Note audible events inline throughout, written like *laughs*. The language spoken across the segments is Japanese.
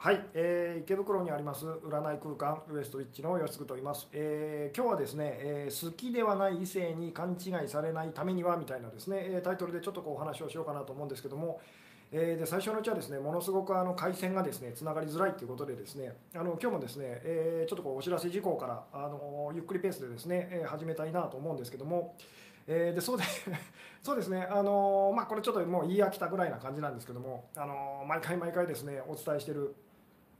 はい、えー池袋にあります占い空間ウエストウィッチの吉嗣と言います、えー今日はですね、えー好きではない異性に勘違いされないためにはみたいなですねえタイトルでちょっとこうお話をしようかなと思うんですけども、えーで最初のうちはですねものすごくあの回線がですねつながりづらいということでですねあの今日もですね、えーちょっとこうお知らせ事項からあのゆっくりペースでですね、え始めたいなと思うんですけども、えーでそうで *laughs* そうですね、あのーまあ、これちょっともう言い飽きたぐらいな感じなんですけども、あのー毎回毎回ですねお伝えしている、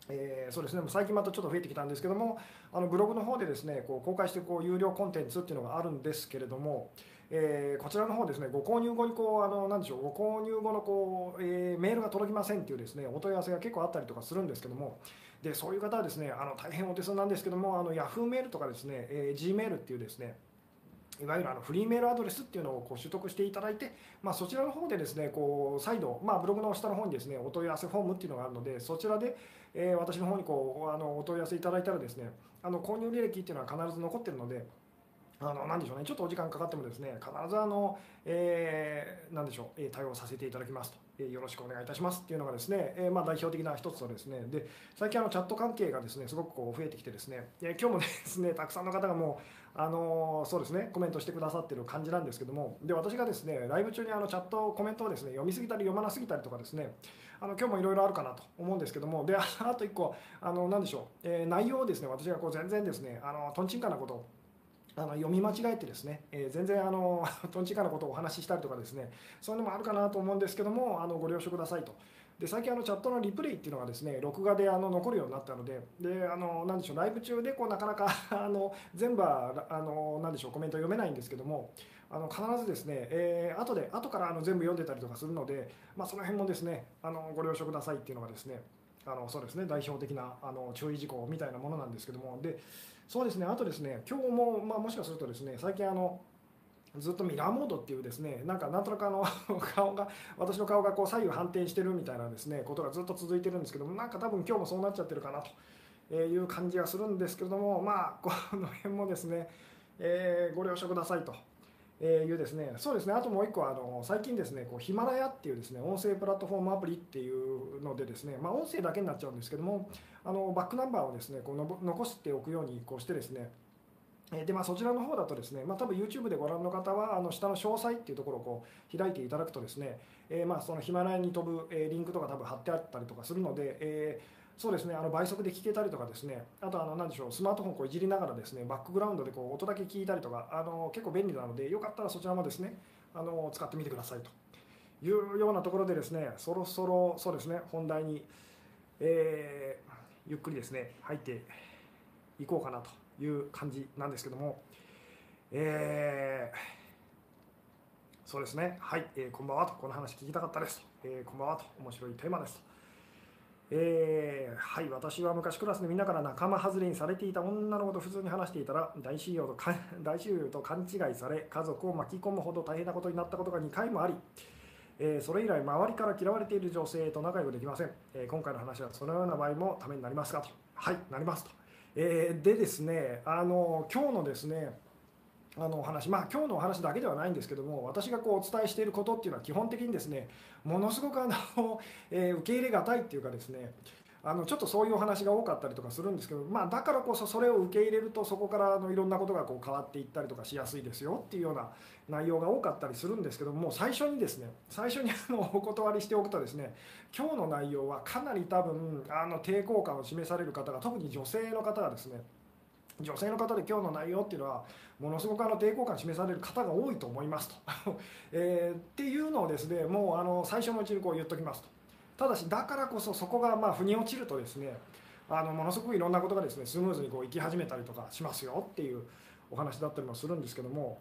えーそうですね、最近またちょっと増えてきたんですけども、あのブログの方でですねこう公開してこう有料コンテンツっていうのがあるんですけれども、えーこちらの方ですねご購入後にこうあのなんでしょうご購入後のこう、えーメールが届きませんっていうですねお問い合わせが結構あったりとかするんですけども。でそういう方はですねあの大変お手数なんですけどもあの Yahoo メールとかですね、えー Gmail っていうですねいわゆるあのフリーメールアドレスっていうのをこう取得していただいて、まあ、そちらの方でですねこう再度、まあ、ブログの下の方にですねお問い合わせフォームっていうのがあるのでそちらで、えー私の方にこうあのお問い合わせいただいたらですねあの購入履歴っていうのは必ず残ってるので。あのなんでしょうね、ちょっとお時間かかってもですね必ずあの、えーなんでしょう、え対応させていただきますと、えーよろしくお願いいたしますっていうのがですね、えーまあ、代表的な一つとですねで最近あのチャット関係がですねすごくこう増えてきてですねで今日もですねたくさんの方がもうあのそうですねコメントしてくださってる感じなんですけどもで私がですねライブ中にあのチャットコメントをですね読みすぎたり読まなすぎたりとかですねあの今日もいろいろあるかなと思うんですけども。であと1個あの何でしょう、えー内容をですね。私がこう全然ですねあのとんちんかなことをあの読み間違えてですね、えー全然あの *laughs* とんちんかなことをお話ししたりとかですね。そういうのもあるかなと思うんですけどもあのご了承くださいと。で最近あのチャットのリプレイっていうのがですね録画であの残るようになったのでであのなんでしょうライブ中でこうなかなか *laughs* あの全部はあのなんでしょうコメント読めないんですけどもあの必ずですね、えー後で後からあの全部読んでたりとかするので、まあ、その辺もですねあのご了承くださいっていうのがですねあのそうですね代表的なあの注意事項みたいなものなんですけどもでそうですねあとですね今日も、まあ、もしかするとですね最近あのずっとミラーモードっていうですねなんかなんとなくあの *laughs* 顔が私の顔がこう左右反転してるみたいなですねことがずっと続いてるんですけどもなんか多分今日もそうなっちゃってるかなという感じがするんですけれどもまあこの辺もですね、えーご了承くださいと。えいうですね、そうですね、あともう一個あの最近ですね、こうヒマラヤっていうですね、音声プラットフォームアプリっていうのでですね、まあ、音声だけになっちゃうんですけども、あのバックナンバーをですね、こうの残しておくようにこうしてですね、でまあ、そちらの方だとですね、まあ、多分 YouTube でご覧の方はあの下の詳細っていうところをこう開いていただくとですね、えーまあそのヒマラヤに飛ぶ、えリンクとか多分貼ってあったりとかするので、えーそうですねあの倍速で聞けたりとかですねあとあの何でしょうスマートフォンこういじりながらですねバックグラウンドでこう音だけ聞いたりとかあの結構便利なのでよかったらそちらもですねあの使ってみてくださいというようなところでですねそろそろそうですね本題に、えーゆっくりですね入っていこうかなという感じなんですけども、えーそうですね。はい、えーこんばんはとこの話聞きたかったです。と、えーこんばんはと面白いテーマです。と。えーはい。私は昔クラスでみんなから仲間外れにされていた女の子と普通に話していたら大親友と *laughs* 大親友と勘違いされ家族を巻き込むほど大変なことになったことが2回もあり、えーそれ以来周りから嫌われている女性と仲良くできません、えー今回の話はそのような場合もためになりますかと。はい。なりますと、えーでですねあの今日のですねあのお話まあ今日のお話だけではないんですけども私がこうお伝えしていることっていうのは基本的にですねものすごくあの、えー受け入れがたいっていうかですねあのちょっとそういうお話が多かったりとかするんですけど、まあ、だからこそそれを受け入れるとそこからあのいろんなことがこう変わっていったりとかしやすいですよっていうような内容が多かったりするんですけども最初にですね最初にあのお断りしておくとですね今日の内容はかなり多分あの抵抗感を示される方が特に女性の方がですね女性の方で今日の内容っていうのはものすごくあの抵抗感示される方が多いと思いますと、*laughs* えーっていうのをですねもうあの最初のうちにこう言っときますと。ただしだからこそそこがまあ腑に落ちるとですねあのものすごくいろんなことがですねスムーズにこういき始めたりとかしますよっていうお話だったりもするんですけども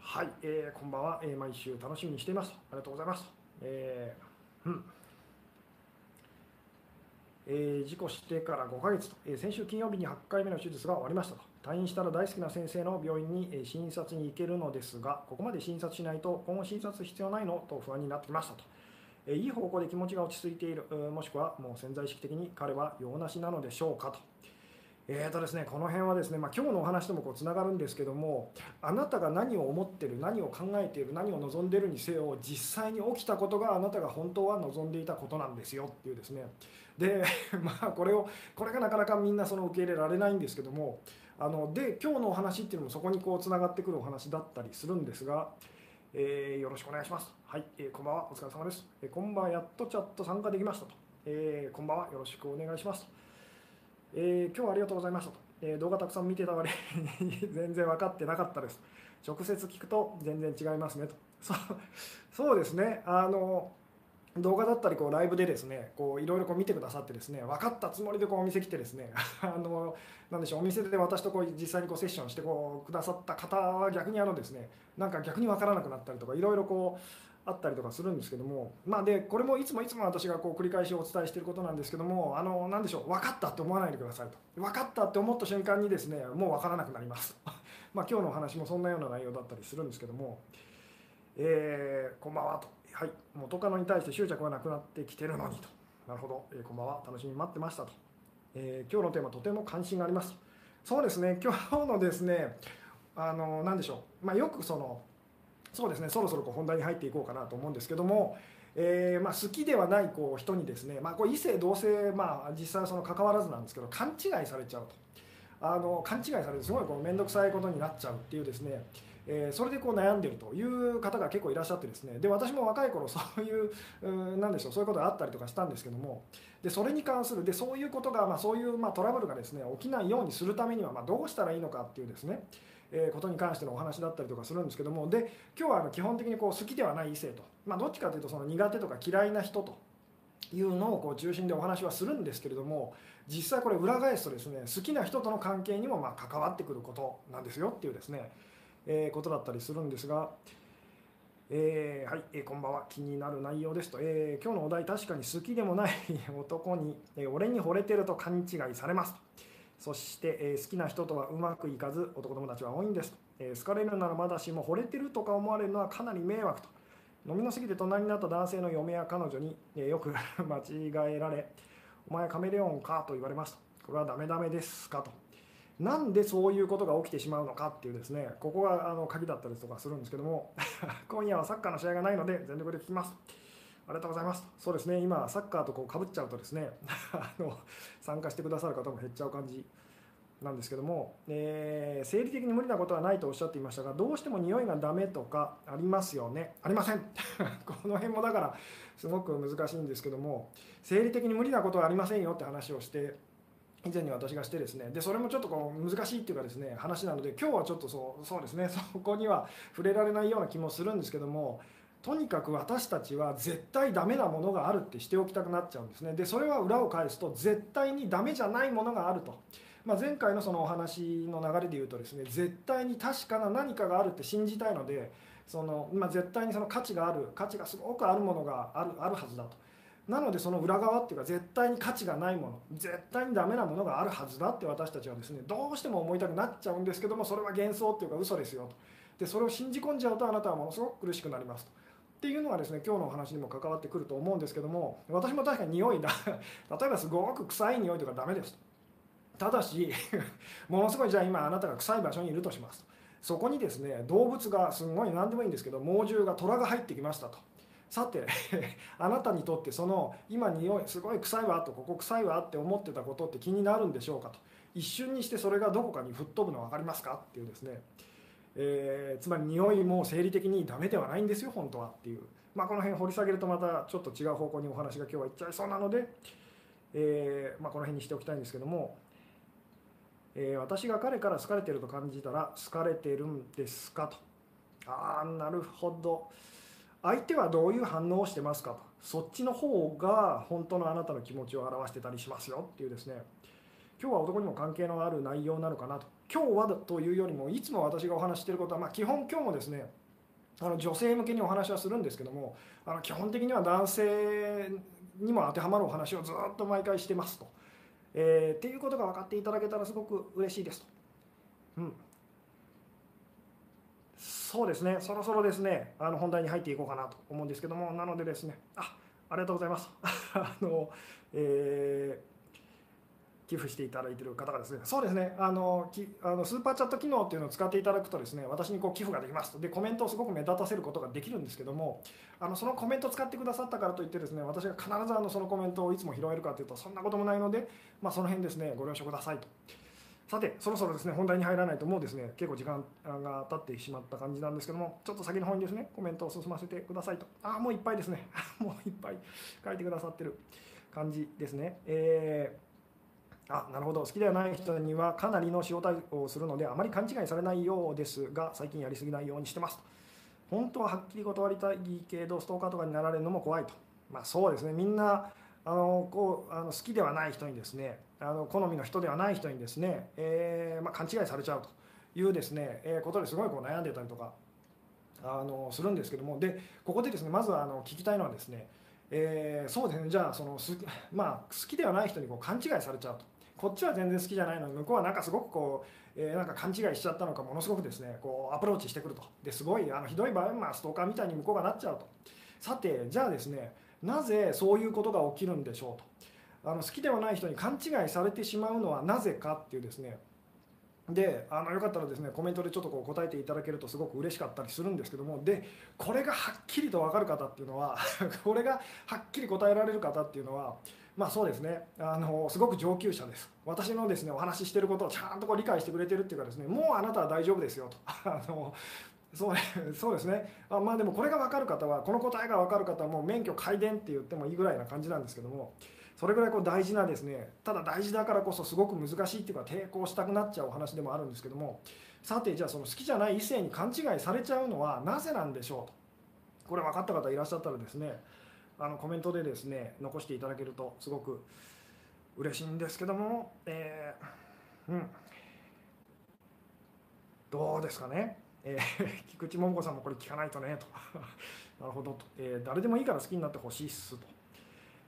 はい、えーこんばんは、えー毎週楽しみにしていますありがとうございます、えーうん。えー事故してから5ヶ月と、えー先週金曜日に8回目の手術が終わりましたと。退院したら大好きな先生の病院にえー診察に行けるのですがここまで診察しないと今後診察必要ないのと不安になってきましたと、いい方向で気持ちが落ち着いているもしくはもう潜在意識的に彼は用なしなのでしょうかと、えーとですね、この辺はですね、まあ、今日のお話ともつながるんですけどもあなたが何を思ってる何を考えている何を望んでいるにせよ実際に起きたことがあなたが本当は望んでいたことなんですよっていうですね。で、*laughs* まあ、これをこれがなかなかみんなその受け入れられないんですけどもあので今日のお話っていうのもそこにこうつながってくるお話だったりするんですが、えー、よろしくお願いします。はい、えー、こんばんは。お疲れ様です、えー、こんばんは。やっとチャット参加できましたと、えー、こんばんは。よろしくお願いしますえー、今日はありがとうございましたと、えー、動画たくさん見てた割に *laughs* 全然分かってなかったです。直接聞くと全然違いますねと。そうそうですね。あの動画だったりこうライブでですねいろいろ見てくださってですね分かったつもりでこうお店来てですね *laughs* あのなでしょうお店で私とこう実際にこうセッションしてこうくださった方は逆にあのですねなんか逆に分からなくなったりとかいろいろこうあったりとかするんですけども、まあ、でこれもいつもいつも私がこう繰り返しお伝えしていることなんですけどもあの何でしょう分かったって思わないでくださいと。分かったって思った瞬間にですねもう分からなくなります。*laughs* ま今日のお話もそんなような内容だったりするんですけども、えー、こんばんはと、はい、元カノに対して執着がなくなってきてるのにと。なるほど、えー、こんばんは。楽しみに待ってましたと、えー、今日のテーマとても関心があります。そうですね。今日のですねあの何でしょう、まあ、よくそのそうですね。そろそろこう本題に入っていこうかなと思うんですけども、えー、まあ、好きではないこう人にですね、まあ、こう異性同性、まあ、実際その関わらずなんですけど勘違いされちゃうと。あの勘違いされてすごいこう面倒くさいことになっちゃうっていうですねえー、それでこう悩んでるという方が結構いらっしゃってですね。で私も若い頃 *laughs* そういううんでしょうそういうことがあったりとかしたんですけども。でそれに関するでそういうことが、まあ、そういうまあトラブルがですね起きないようにするためにはまあどうしたらいいのかっていうですねえことに関してのお話だったりとかするんですけども。で今日はあの基本的にこう好きではない異性と、まあ、どっちかというとその苦手とか嫌いな人というのをこう中心でお話はするんですけれども実際これ裏返すとですね好きな人との関係にもま関わってくることなんですよっていうですね、えー、ことだったりするんですが。えー、はい、えー、こんばんは。気になる内容ですと、えー、今日のお題確かに好きでもない男に、え俺に惚れてると勘違いされますそして、え好きな人とはうまくいかず男友達は多いんです、え好かれるならまだしも惚れてるとか思われるのはかなり迷惑と。飲みの過ぎて隣になった男性の嫁や彼女に、えよく *laughs* 間違えられお前カメレオンかと言われますと。これはダメダメですかと。なんでそういうことが起きてしまうのかっていうですねここがあの鍵だったりとかするんですけども *laughs* 今夜はサッカーの試合がないので全力で聞きますありがとうございます。そうですね、今、サッカーとこうかぶっちゃうとですね *laughs* あの、参加してくださる方も減っちゃう感じなんですけども、えー、生理的に無理なことはないとおっしゃっていましたが、どうしても匂いがダメとかありますよね。ありません。*laughs* この辺もだから、すごく難しいんですけども、生理的に無理なことはありませんよって話をして、以前に私がしてですねでそれもちょっとこう難しいっていうかですね話なので今日はちょっとそうそうですね *laughs* そこには触れられないような気もするんですけどもとにかく私たちは絶対ダメなものがあるってしておきたくなっちゃうんですね。でそれは裏を返すと絶対にダメじゃないものがあると、まあ、前回のそのお話の流れで言うとですね絶対に確かな何かがあるって信じたいのでその、まあ、絶対にその価値がある価値がすごくあるものがあるあるはずだと。なのでその裏側っていうか絶対に価値がないもの絶対にダメなものがあるはずだって私たちはですねどうしても思いたくなっちゃうんですけどもそれは幻想っていうか嘘ですよと。でそれを信じ込んじゃうとあなたはものすごく苦しくなりますと。っていうのがですね今日のお話にも関わってくると思うんですけども私も確かに匂いだ。*laughs* 例えばすごく臭い匂いとかダメですただし *laughs* ものすごいじゃあ今あなたが臭い場所にいるとしますそこにですね動物がすごい何でもいいんですけど猛獣が虎が入ってきましたと。さて *laughs* あなたにとってその今匂いすごい臭いわとここ臭いわって思ってたことって気になるんでしょうかと。一瞬にしてそれがどこかに吹っ飛ぶの分かりますかっていうですね。えー、つまり匂いも生理的にダメではないんですよ本当はっていう、まあ、この辺掘り下げるとまたちょっと違う方向にお話が今日はいっちゃいそうなので、えー、まあ、この辺にしておきたいんですけども、え、私が彼から好かれてると感じたら好かれてるんですかと。ああなるほど。相手はどういう反応をしてますかと。そっちの方が本当のあなたの気持ちを表してたりしますよっていうですね。今日は男にも関係のある内容なのかなと。今日はというよりもいつも私がお話してることは、まあ、基本今日もですねあの女性向けにお話はするんですけどもあの基本的には男性にも当てはまるお話をずっと毎回してますと、えー、っていうことが分かっていただけたらすごく嬉しいですと。うん。そうですね、そろそろですね、あの本題に入っていこうかなと思うんですけども、なのでですね、あありがとうございます。*laughs* あのえー寄付していただいている方がですね、そうですね、あのきあのスーパーチャット機能っていうのを使っていただくとですね、私にこう寄付ができます。と、でコメントをすごく目立たせることができるんですけども、あのそのコメントを使ってくださったからといってですね、私が必ずあのそのコメントをいつも拾えるかというと、そんなこともないので、まあ、その辺ですね、ご了承くださいと。さて、そろそろですね、本題に入らないともうですね、結構時間が経ってしまった感じなんですけども、ちょっと先の方にですね、コメントを進ませてくださいと。ああ、もういっぱいですね。*laughs* もういっぱい書いてくださってる感じですね。えーあなるほど好きではない人にはかなりの塩対応をするのであまり勘違いされないようですが最近やりすぎないようにしてます本当ははっきり断りたいけどストーカーとかになられるのも怖いとまあそうですねみんなあのこうあの好きではない人にですねあの好みの人ではない人にですね、えー、まあ、勘違いされちゃうというですね、えー、ことですごいこう悩んでたりとかあのするんですけども。でここでですねまずあの聞きたいのはですねえー、そうですねじゃあそのす、*laughs* まあ、好きではない人にこう勘違いされちゃうと。こっちは全然好きじゃないのに向こうはなんかすごくこう、えー、なんか勘違いしちゃったのかものすごくですねこうアプローチしてくると。ですごいあのひどい場合まあストーカーみたいに向こうがなっちゃうと。さてじゃあですねなぜそういうことが起きるんでしょうと。あの好きではない人に勘違いされてしまうのはなぜかっていうですね。であのよかったらですねコメントでちょっとこう答えていただけるとすごく嬉しかったりするんですけども。でこれがはっきりと分かる方っていうのは *laughs* これがはっきり答えられる方っていうのはまあそうですね。あのすごく上級者です。私のですねお話ししてることをちゃんとこう理解してくれてるっていうかですねもうあなたは大丈夫ですよと。*laughs* あのそうそうですね。あまあでもこれが分かる方はこの答えが分かる方はもう免許改伝って言ってもいいぐらいな感じなんですけども。それぐらいこう大事なですねただ大事だからこそすごく難しいっていうか抵抗したくなっちゃうお話でもあるんですけどもさてじゃあその好きじゃない異性に勘違いされちゃうのはなぜなんでしょうと。これ分かった方いらっしゃったらですねあのコメントでですね残していただけるとすごく嬉しいんですけども、えー、うん。どうですかね、えー、菊池桃子さんもこれ聞かないとねと。*laughs* なるほどと、えー、誰でもいいから好きになってほしいっすと。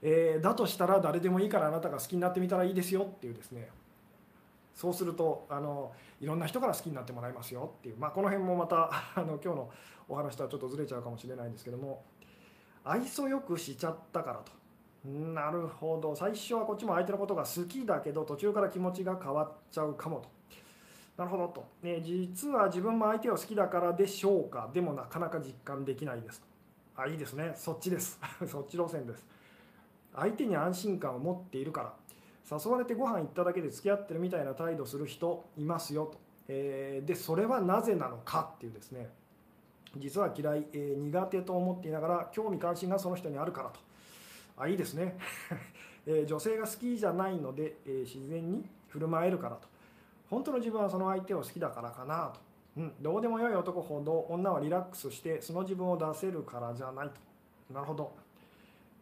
えー、だとしたら誰でもいいからあなたが好きになってみたらいいですよっていうですね。そうするとあのいろんな人から好きになってもらいますよっていう、まあ、この辺もまた *laughs* あの今日のお話とはちょっとずれちゃうかもしれないんですけども。愛想よくしちゃったからと。なるほど。最初はこっちも相手のことが好きだけど途中から気持ちが変わっちゃうかもと。なるほどと、ね、実は自分も相手を好きだからでしょうか。でもなかなか実感できないですあいいですね。そっちです。*laughs* そっち路線です。相手に安心感を持っているから。誘われてご飯行っただけで付き合ってるみたいな態度する人いますよと、えー、でそれはなぜなのかっていうですね。実は嫌い、えー、苦手と思っていながら興味関心がその人にあるからと。あいいですね、*laughs* えー、女性が好きじゃないので、え自然に振る舞えるからと。本当の自分はその相手を好きだからかなと、うん、どうでもよい男ほど女はリラックスしてその自分を出せるからじゃないと。なるほど。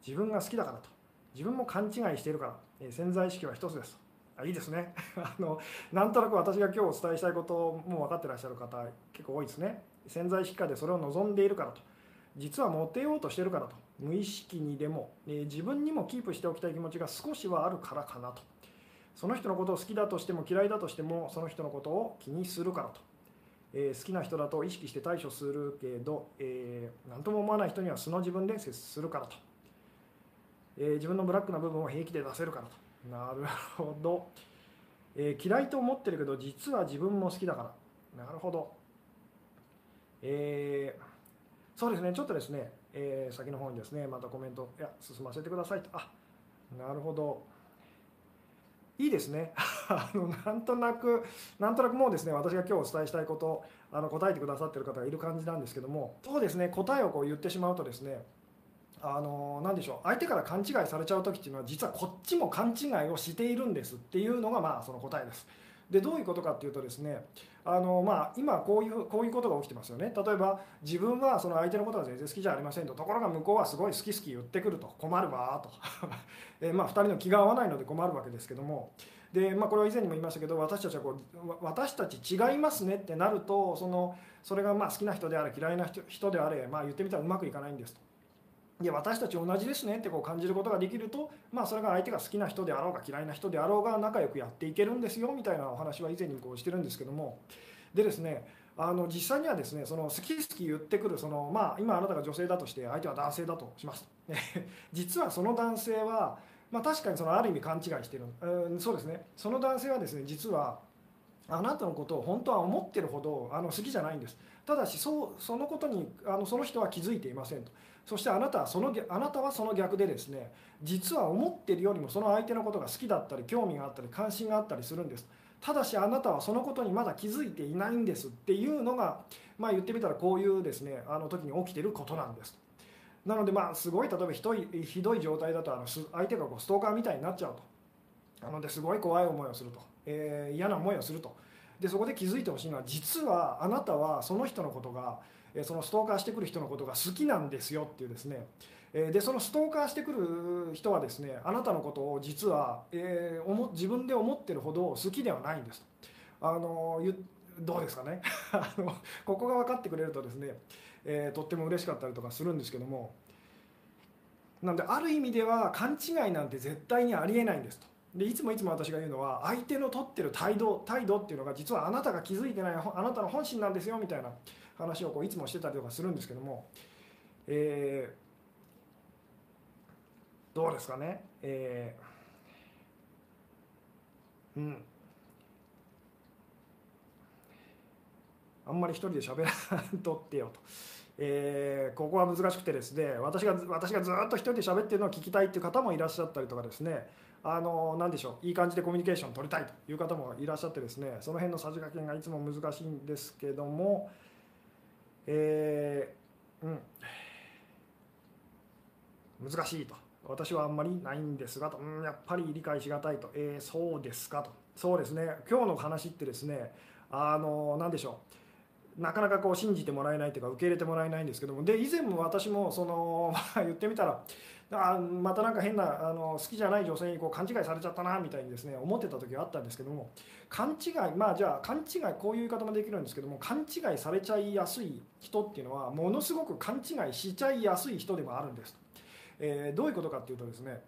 自分が好きだからと。自分も勘違いしているから、え潜在意識は一つです。あいいですね。*laughs* あのなんとなく私が今日お伝えしたいことも分かってらっしゃる方結構多いですね。潜在意識下でそれを望んでいるからと。実はモテようとしてるからと。無意識にでも、え自分にもキープしておきたい気持ちが少しはあるからかなと。その人のことを好きだとしても嫌いだとしてもその人のことを気にするからと、えー、好きな人だと意識して対処するけど、えー、何とも思わない人には素の自分で接するからと。えー、自分のブラックな部分を平気で出せるからと。なるほど、えー、嫌いと思ってるけど実は自分も好きだから。なるほど。えー、そうですね。ちょっとですね、え、先の方にですねまたコメント。いや進ませてくださいと。あなるほど。いいですね。*laughs* あのなんとなくなんとなくもうですね私が今日お伝えしたいことあの答えてくださってる方がいる感じなんですけども。そうですね。答えをこう言ってしまうとですねあの何でしょう。相手から勘違いされちゃう時っていうのは実はこっちも勘違いをしているんですっていうのがまあその答えです。でどういうことかっていうとですねあの、まあ、今こういうこういうことが起きてますよね。例えば自分はその相手のことが全然好きじゃありませんと。ところが向こうはすごい好き好き言ってくると。困るわと。*laughs* え、まあ、2人の気が合わないので困るわけですけども。で、まあ、これは以前にも言いましたけど私たちはこう私たち違いますねってなるとそのそれがまあ好きな人であれ嫌いな人であれ、まあ、言ってみたらうまくいかないんですと。で私たち同じですねってこう感じることができると、まあ、それが相手が好きな人であろうが嫌いな人であろうが仲良くやっていけるんですよみたいなお話は以前にこうしてるんですけども。でですねあの実際にはですねその好き好き言ってくるその、まあ、今あなたが女性だとして相手は男性だとします。*laughs* 実はその男性はまあ、確かにそのある意味勘違いしてる、うん、そうですね。その男性はですね実はあなたのことを本当は思ってるほどあの好きじゃないんです。ただしそうそのことにあのその人は気づいていませんと。そしてあなたはそのあなたはその逆でですね実は思ってるよりもその相手のことが好きだったり興味があったり関心があったりするんです。ただしあなたはそのことにまだ気づいていないんですっていうのが、まあ、言ってみたらこういうですねあの時に起きてることなんです。なのでまあすごい例えばひどいひどい状態だとあの相手がこうストーカーみたいになっちゃうと。なのですごい怖い思いをすると、えー、嫌な思いをすると。でそこで気づいてほしいのは実はあなたはその人のことがそのストーカーしてくる人のことが好きなんですよっていうですね。でそのストーカーしてくる人はですねあなたのことを実は、えー、自分で思ってるほど好きではないんですあのどうですかね。*laughs* あのここが分かってくれるとですね、えー、とっても嬉しかったりとかするんですけども。なんである意味では勘違いなんて絶対にありえないんですと。でいつもいつも私が言うのは相手の取ってる態度態度っていうのが実はあなたが気づいてないあなたの本心なんですよみたいな。話をこういつもしてたりとかするんですけども、えー、どうですかね、えー、うん。あんまり一人で喋らんとってよと。えー、ここは難しくてですね私が私がずっと一人で喋ってるのを聞きたいっていう方もいらっしゃったりとかですね。あの何でしょう。いい感じでコミュニケーション取りたいという方もいらっしゃってですねその辺のさじ加減がいつも難しいんですけどもえー、うん。難しいと。私はあんまりないんですがと、うん、やっぱり理解しがたいと、えー、そうですかと。そうですね。今日の話ってですねあの何でしょう。なかなかこう信じてもらえないというか受け入れてもらえないんですけども。で以前も私もその、ま、*laughs* 言ってみたらあまたなんか変なあの好きじゃない女性にこう勘違いされちゃったなみたいにですね思ってた時があったんですけども勘違いまあじゃあ勘違いこういう言い方もできるんですけども勘違いされちゃいやすい人っていうのはものすごく勘違いしちゃいやすい人でもあるんです。えー、どういうことかっていうとですね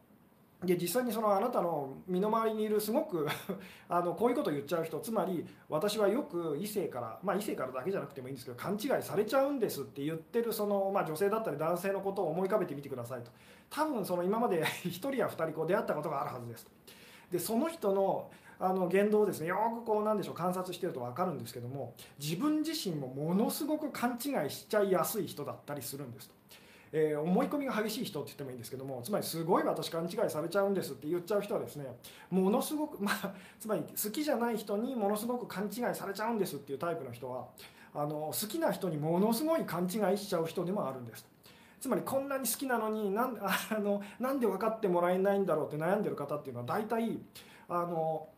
で実際にそのあなたの身の回りにいるすごく *laughs* あのこういうことを言っちゃう人つまり私はよく異性からまあ異性からだけじゃなくてもいいんですけど勘違いされちゃうんですって言ってるその、まあ、女性だったり男性のことを思い浮かべてみてくださいと多分その今まで1人や2人こう出会ったことがあるはずですでその人のあの言動をですねよくこうなんでしょう観察してると分かるんですけども自分自身もものすごく勘違いしちゃいやすい人だったりするんですと。えー、思い込みが激しい人って言ってもいいんですけどもつまりすごい私勘違いされちゃうんですって言っちゃう人はですねものすごく、まあ、つまり好きじゃない人にものすごく勘違いされちゃうんですっていうタイプの人はあの好きな人にものすごい勘違いしちゃう人でもあるんです。つまりこんなに好きなのになん *laughs* あのなんで分かってもらえないんだろうって悩んでる方っていうのは大体あの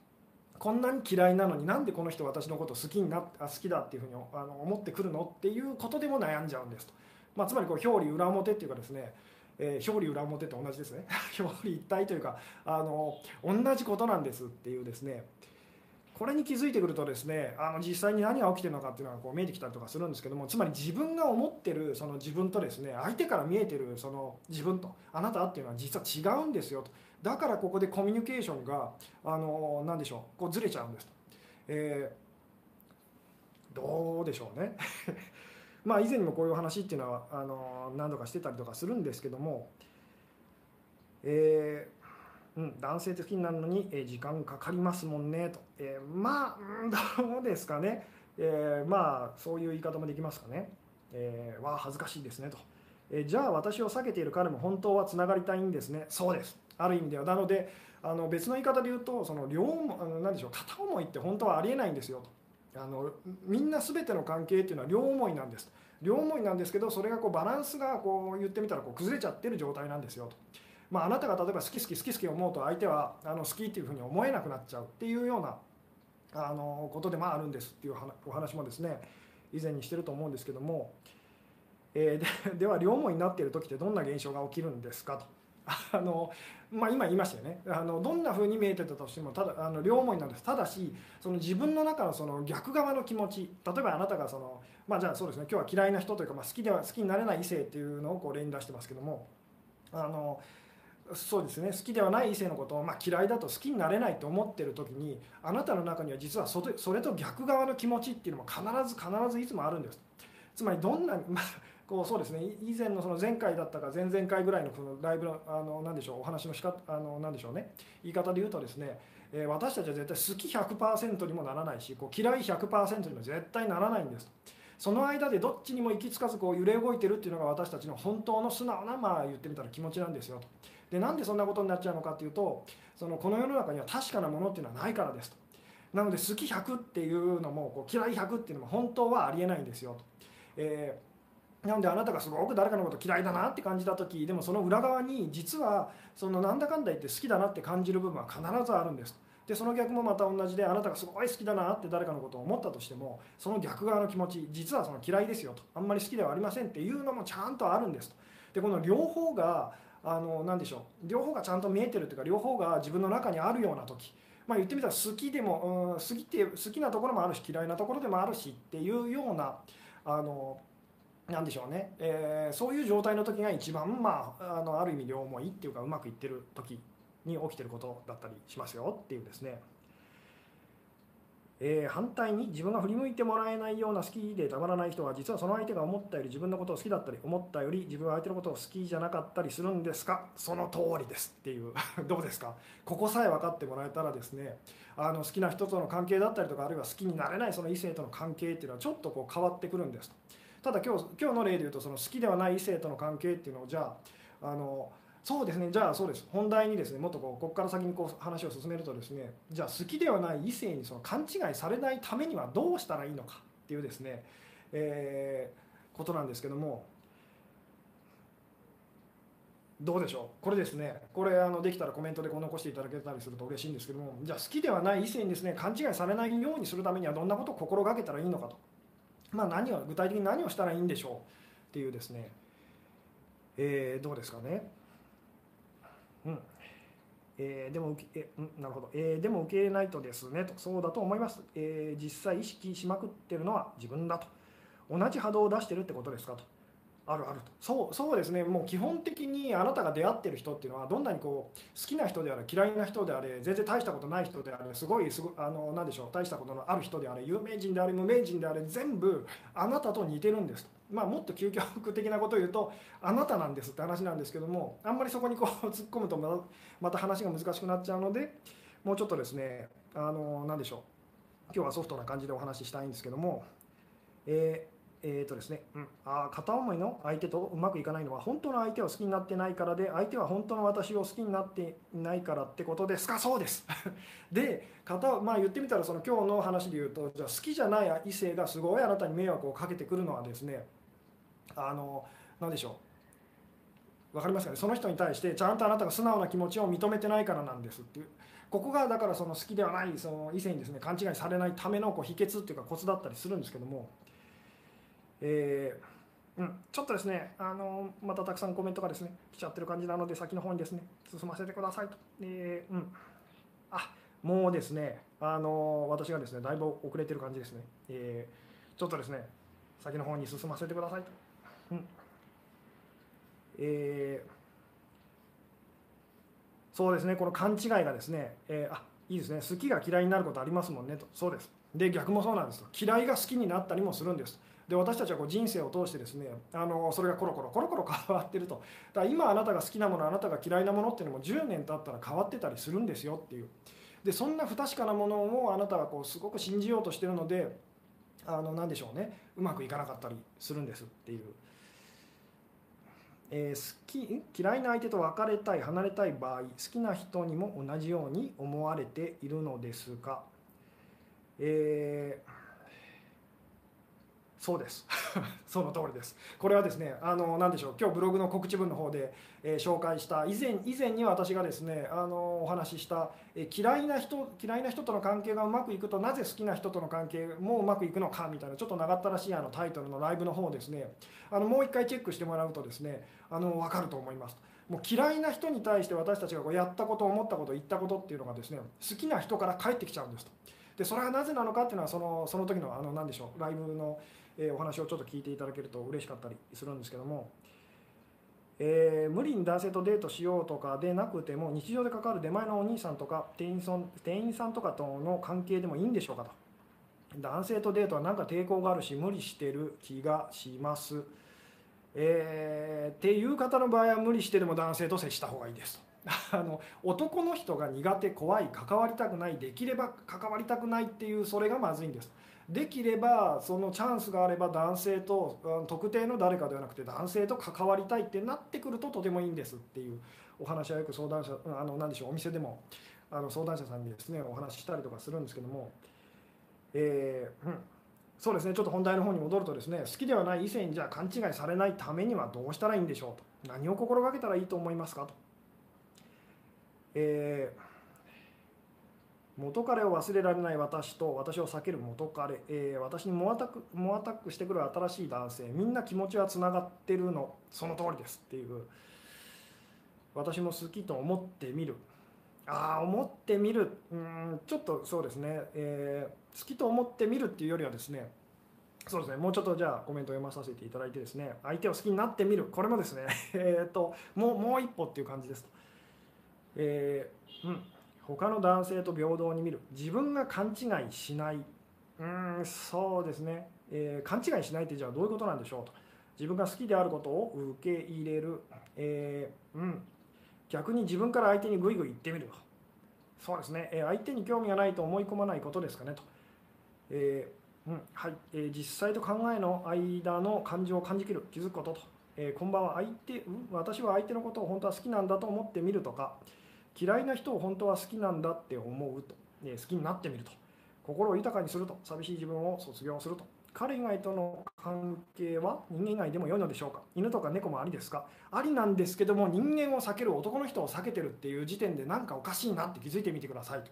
こんなに嫌いなのになんでこの人私のこと好きにな好きだっていうふうにあの思ってくるのっていうことでも悩んじゃうんですと。まあ、つまりこう表裏表っていうかですねえー、表裏表って同じですね *laughs* 表裏一体というかあの同じことなんですっていうですねこれに気づいてくるとですねあの実際に何が起きてるのかっていうのがこう見えてきたりとかするんですけどもつまり自分が思ってるその自分とですね相手から見えてるその自分とあなたっていうのは実は違うんですよと。だからここでコミュニケーションがあの何でしょうこうずれちゃうんですと、えー、どうでしょうね。*laughs* まあ以前にもこういう話っていうのはあの何度かしてたりとかするんですけども、えーうん、男性的になるのにえ時間かかりますもんねと、えー、まあどうですかね、えー、まあそういう言い方もできますかね、えー、わあ恥ずかしいですねと、え、じゃあ私を避けている彼も本当はつながりたいんですね。そうです。ある意味では。なのであの別の言い方で言うとその両何でしょう片思いって本当はありえないんですよと。あのみんな全ての関係っていうのは両思いなんです。両思いなんですけどそれがこうバランスがこう言ってみたらこう崩れちゃってる状態なんですよと。まあ、あなたが例えば好き好き好き好き思うと相手はあの好きっていうふうに思えなくなっちゃうっていうようなあのことでもああるんですっていうお話もですね以前にしてると思うんですけども、えー、で *laughs* では両思いになっている時ってどんな現象が起きるんですかと。あのまあ、今言いましたよねあのどんなふうに見えてたとしてもただあの両思いなんですただしその自分の中のその逆側の気持ち例えばあなたがその、まあ、じゃあそうですね今日は嫌いな人というか、まあ、好きでは好きになれない異性っていうのをこう例に出してますけどもあのそうですね。好きではない異性のことを、まあ、嫌いだと好きになれないと思ってる時にあなたの中には実はそれと逆側の気持ちっていうのも必ず必ずいつもあるんです。つまりどんな、*laughs* まあこうそうですね。以前のその前回だったか前々回ぐらいのこのライブのあの何でしょうお話のしかあの何でしょうね。言い方で言うとですね、えー、私たちは絶対好き100%にもならないしこう嫌い100%にも絶対ならないんです。その間でどっちにも行き着かずこう揺れ動いてるっていうのが私たちの本当の素直なまあ言ってみたら気持ちなんですよと。でなんでそんなことになっちゃうのかっていうとそのこの世の中には確かなものっていうのはないからですと。なので好き100っていうのもこう嫌い100っていうのも本当はありえないんですよと、えーなのであなたがすごく誰かのこと嫌いだなって感じた時でもその裏側に実はそのなんだかんだ言って好きだなって感じる部分は必ずあるんですでその逆もまた同じであなたがすごい好きだなって誰かのことを思ったとしてもその逆側の気持ち実はその嫌いですよと。あんまり好きではありませんっていうのもちゃんとあるんですと。でこの両方があの何でしょう。両方がちゃんと見えてるというか両方が自分の中にあるような時。まあ、言ってみたら好きでも、うん、好きって好きなところもあるし嫌いなところでもあるしっていうようなあのなんでしょうね、えー、そういう状態の時が一番、まあ、あのある意味両思いっていうかうまくいってる時に起きてることだったりしますよっていうですね、えー、反対に自分が振り向いてもらえないような好きでたまらない人は実はその相手が思ったより自分のことを好きだったり思ったより自分は相手のことを好きじゃなかったりするんですか？その通りですっていう。*laughs* どうですか？ここさえ分かってもらえたらですねあの好きな人との関係だったりとかあるいは好きになれないその異性との関係っていうのはちょっとこう変わってくるんです。ただ今日今日の例で言うとその好きではない異性との関係っていうのをじゃああのそうですね。じゃあそうです。本題にですねもっとこうここから先にこう話を進めるとですねじゃあ好きではない異性にその勘違いされないためにはどうしたらいいのかっていうですね、えー、ことなんですけどもどうでしょう？これですね。これあのできたらコメントでこう残していただけたりすると嬉しいんですけどもじゃあ好きではない異性にですね勘違いされないようにするためにはどんなことを心がけたらいいのかと。まあ、何を具体的に何をしたらいいんでしょうっていうですね、えー、どうですかね？うん。えー、でも受けえなるほど、えー、でも受け入れないとですねとそうだと思います、えー、実際意識しまくってるのは自分だと。同じ波動を出してるってことですかと。あるあると。そうそうですね。もう基本的にあなたが出会ってる人っていうのはどんなにこう好きな人であれ嫌いな人であれ全然大したことない人であれすごいすごあの何でしょう。大したことのある人であれ有名人であれ無名人であれ全部あなたと似てるんですまあもっと究極的なことを言うとあなたなんですって話なんですけどもあんまりそこにこう *laughs* 突っ込むとまた話が難しくなっちゃうのでもうちょっとですねあの何でしょう。今日はソフトな感じでお話ししたいんですけどもえーえーとですねうん、あ片思いの相手とうまくいかないのは本当の相手を好きになってないからで相手は本当の私を好きになっていないからってことです。かそうです。*laughs* で片、まあ、言ってみたらその今日の話で言うとじゃ好きじゃない異性がすごいあなたに迷惑をかけてくるのはですねあの何でしょう。分かりますかね？その人に対してちゃんとあなたが素直な気持ちを認めてないからなんですっていう。ここがだからその好きではないその異性にですね勘違いされないためのこう秘訣っていうかコツだったりするんですけどもえー、うん、ちょっとですね、あのまたたくさんコメントがですね来ちゃってる感じなので先の方にですね進ませてくださいと。えー、うん、あもうですね、あの私がですねだいぶ遅れてる感じですね。えー、ちょっとですね先の方に進ませてくださいと。うんえー、そうですね、この勘違いがですね、えー、あいいですね、好きが嫌いになることありますもんねと、そうです。で、逆もそうなんですと、嫌いが好きになったりもするんです。で私たちはこう人生を通してですねあのそれがコロコロコロコロ *laughs* 変わってると。だから今あなたが好きなものあなたが嫌いなものっていうのも10年経ったら変わってたりするんですよっていう。でそんな不確かなものをあなたがこうすごく信じようとしてるのであの何でしょうね。うまくいかなかったりするんですっていう。えー、好き嫌いな相手と別れたい離れたい場合好きな人にも同じように思われているのですが、えーそうです。*laughs* その通りです。これはですねあの何でしょう今日ブログの告知文の方で、えー、紹介した以前以前に私がですねあのお話しした、えー、嫌いな人嫌いな人との関係がうまくいくとなぜ好きな人との関係もうまくいくのかみたいなちょっと長ったらしいあのタイトルのライブの方ですね。あのもう一回チェックしてもらうとですねあの分かると思います。もう嫌いな人に対して私たちがこうやったこと思ったこと言ったことっていうのがですね好きな人から返ってきちゃうんですと。でそれはなぜなのかっていうのはそのその時のあの何でしょうライブのえー、お話をちょっと聞いていただけると嬉しかったりするんですけども、えー、無理に男性とデートしようとかでなくても日常で関わる出前のお兄さんとか店員さん店員さんとかとの関係でもいいんでしょうかと。男性とデートは何か抵抗があるし無理してる気がします、えー、っていう方の場合は無理してでも男性と接した方がいいですと。*laughs* あの男の人が苦手怖い関わりたくないできれば関わりたくないっていうそれがまずいんです。できればそのチャンスがあれば男性と特定の誰かではなくて男性と関わりたいってなってくるととてもいいんですっていうお話はよく相談者あの何でしょうお店でもあの相談者さんにですねお話ししたりとかするんですけども、えー、うんそうですねちょっと本題の方に戻るとですね好きではない異性にじゃあ勘違いされないためにはどうしたらいいんでしょうと。何を心がけたらいいと思いますかと、えー、元彼を忘れられない私と私を避ける元彼、えー、私に猛アタック猛アタックしてくる新しい男性みんな気持ちはつながってるのその通りですっていう私も好きと思ってみる。ああ思ってみる。うんちょっとそうですね、えー、好きと思ってみるっていうよりはですねそうですねもうちょっとじゃあコメント読まさせていただいてですね相手を好きになってみる。これもですね *laughs* えっともうもう一歩っていう感じです、えー、うん。他の男性と平等に見る。自分が勘違いしない。うんそうですね、えー、勘違いしないってじゃあどういうことなんでしょうと。自分が好きであることを受け入れる、えー、うん。逆に自分から相手にグイグイ言ってみる。そうですね、え相手に興味がないと思い込まないことですかねと、え、うん。はい。えー、実際と考えの間の感情を感じきる。気づくことと、え、こんばんは。相手、うん、私は相手のことを本当は好きなんだと思ってみるとか。嫌いな人を本当は好きなんだって思うと、え好きになってみると。心を豊かにすると。寂しい自分を卒業すると。彼以外との関係は人間以外でも良いのでしょうか。犬とか猫もありですか。ありなんですけども人間を避ける男の人を避けてるっていう時点で何かおかしいなって気づいてみてくださいと、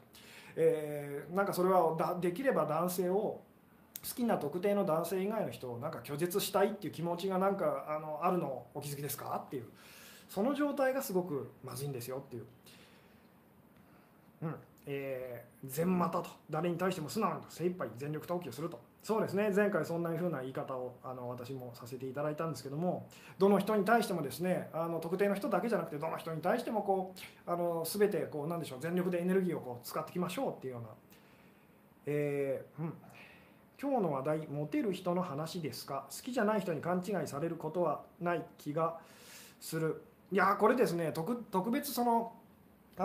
えー、なんかそれはだできれば男性を好きな特定の男性以外の人をなんか拒絶したいっていう気持ちがなんかあのあるのお気づきですかっていう。その状態がすごくまずいんですよっていう。うん。えー、全股と。誰に対しても素直に精一杯全力投球すると。そうですね。前回そんな風な言い方をあの私もさせていただいたんですけどもどの人に対してもですねあの特定の人だけじゃなくてどの人に対してもこうあの全てこうなんでしょう全力でエネルギーをこう使っていきましょうっていうような、えー、うん、今日の話題モテる人の話ですか？好きじゃない人に勘違いされることはない気がする。いやこれですね。特別その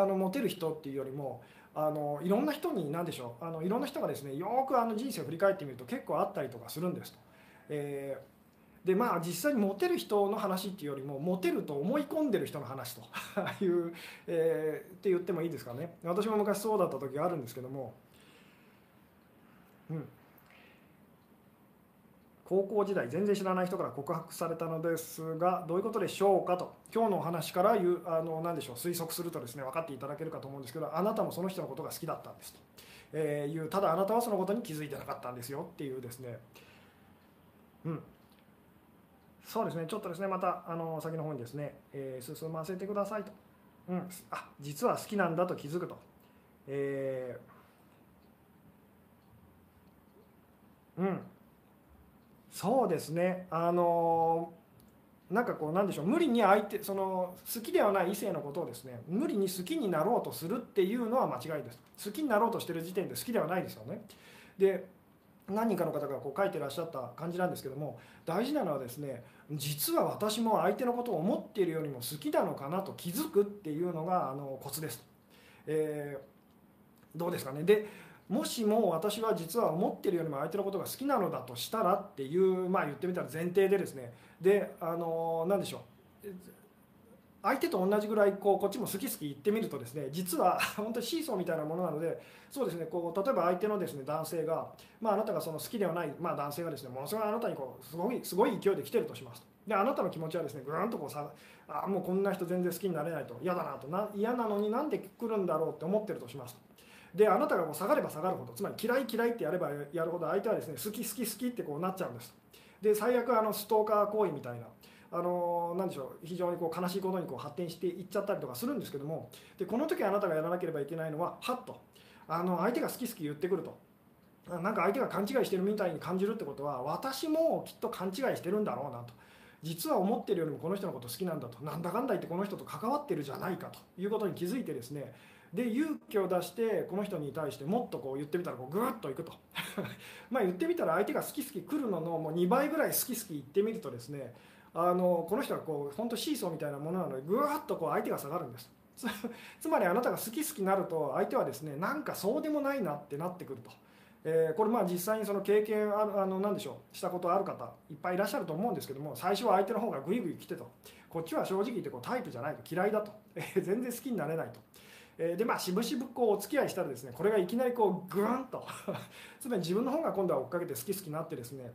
あのモテる人っていうよりもあのいろんな人に何でしょうあのいろんな人がですねよくあの人生を振り返ってみると結構あったりとかするんですと。えー、でまあ実際にモテる人の話っていうよりもモテると思い込んでる人の話と。*laughs* いう、えー、って言ってもいいですかね。私も昔そうだった時があるんですけども、うん、高校時代全然知らない人から告白されたのですがどういうことでしょうかと今日のお話から言うあの何でしょう推測するとですね分かっていただけるかと思うんですけどあなたもその人のことが好きだったんですと、えー、いう。ただあなたはそのことに気づいてなかったんですよっていうですね。うん。そうですね。ちょっとですねまたあの先の方にですね、えー、進ませてくださいと、うん、あ実は好きなんだと気づくと、えー、うん。そうですね。あのなんかこうなんでしょう。無理に相手その好きではない異性のことをですね無理に好きになろうとするっていうのは間違いです。好きになろうとしてる時点で好きではないですよね。で何人かの方がこう書いてらっしゃった感じなんですけども大事なのはですね実は私も相手のことを思っているよりも好きなのかなと気づくっていうのがあのコツです、えー、どうですかね。でもしも私は実は思ってるよりも相手のことが好きなのだとしたらっていうまあ言ってみたら前提でですね。であの何でしょう。相手と同じぐらいこうこっちも好き好き言ってみるとですね実は *laughs* 本当にシーソーみたいなものなのでそうですねこう例えば相手のですね男性が、まあ、あなたがその好きではない、まあ、男性がですねものすごいあなたにこうすごいすごい勢いで来てるとしますと。であなたの気持ちはですねぐーんとこうさあもうこんな人全然好きになれないと。嫌だなと。な嫌なのになんで来るんだろうって思ってるとしますと。であなたがこう下がれば下がるほどつまり嫌い嫌いってやればやるほど相手はですね好き好き好きってこうなっちゃうんです。で最悪あのストーカー行為みたいなあの何でしょう非常にこう悲しいことにこう発展していっちゃったりとかするんですけどもでこの時あなたがやらなければいけないのはハッと。あの相手が好き好き言ってくると。なんか相手が勘違いしてるみたいに感じるってことは私もきっと勘違いしてるんだろうなと。実は思ってるよりもこの人のこと好きなんだと。なんだかんだ言ってこの人と関わってるじゃないかということに気づいてですねで勇気を出してこの人に対してもっとこう言ってみたらこうグーッといくと。*laughs* まあ言ってみたら相手が好き好き来るののもう2倍ぐらい好き好き言ってみるとですねあのこの人はこう本当シーソーみたいなものなのでぐわっとこう相手が下がるんです。*laughs* つまりあなたが好き好きになると相手はですねなんかそうでもないなってなってくると。えー、これまあ実際にその経験ああの何でしょうしたことある方いっぱいいらっしゃると思うんですけども最初は相手の方がグイグイ来てと。こっちは正直言ってこうタイプじゃないと。嫌いだと、えー、全然好きになれないと。えー、でまあしぶしぶこうお付き合いしたらですねこれがいきなりこうグワンと。*laughs* つまり自分の方が今度は追っかけて好き好きになってですね。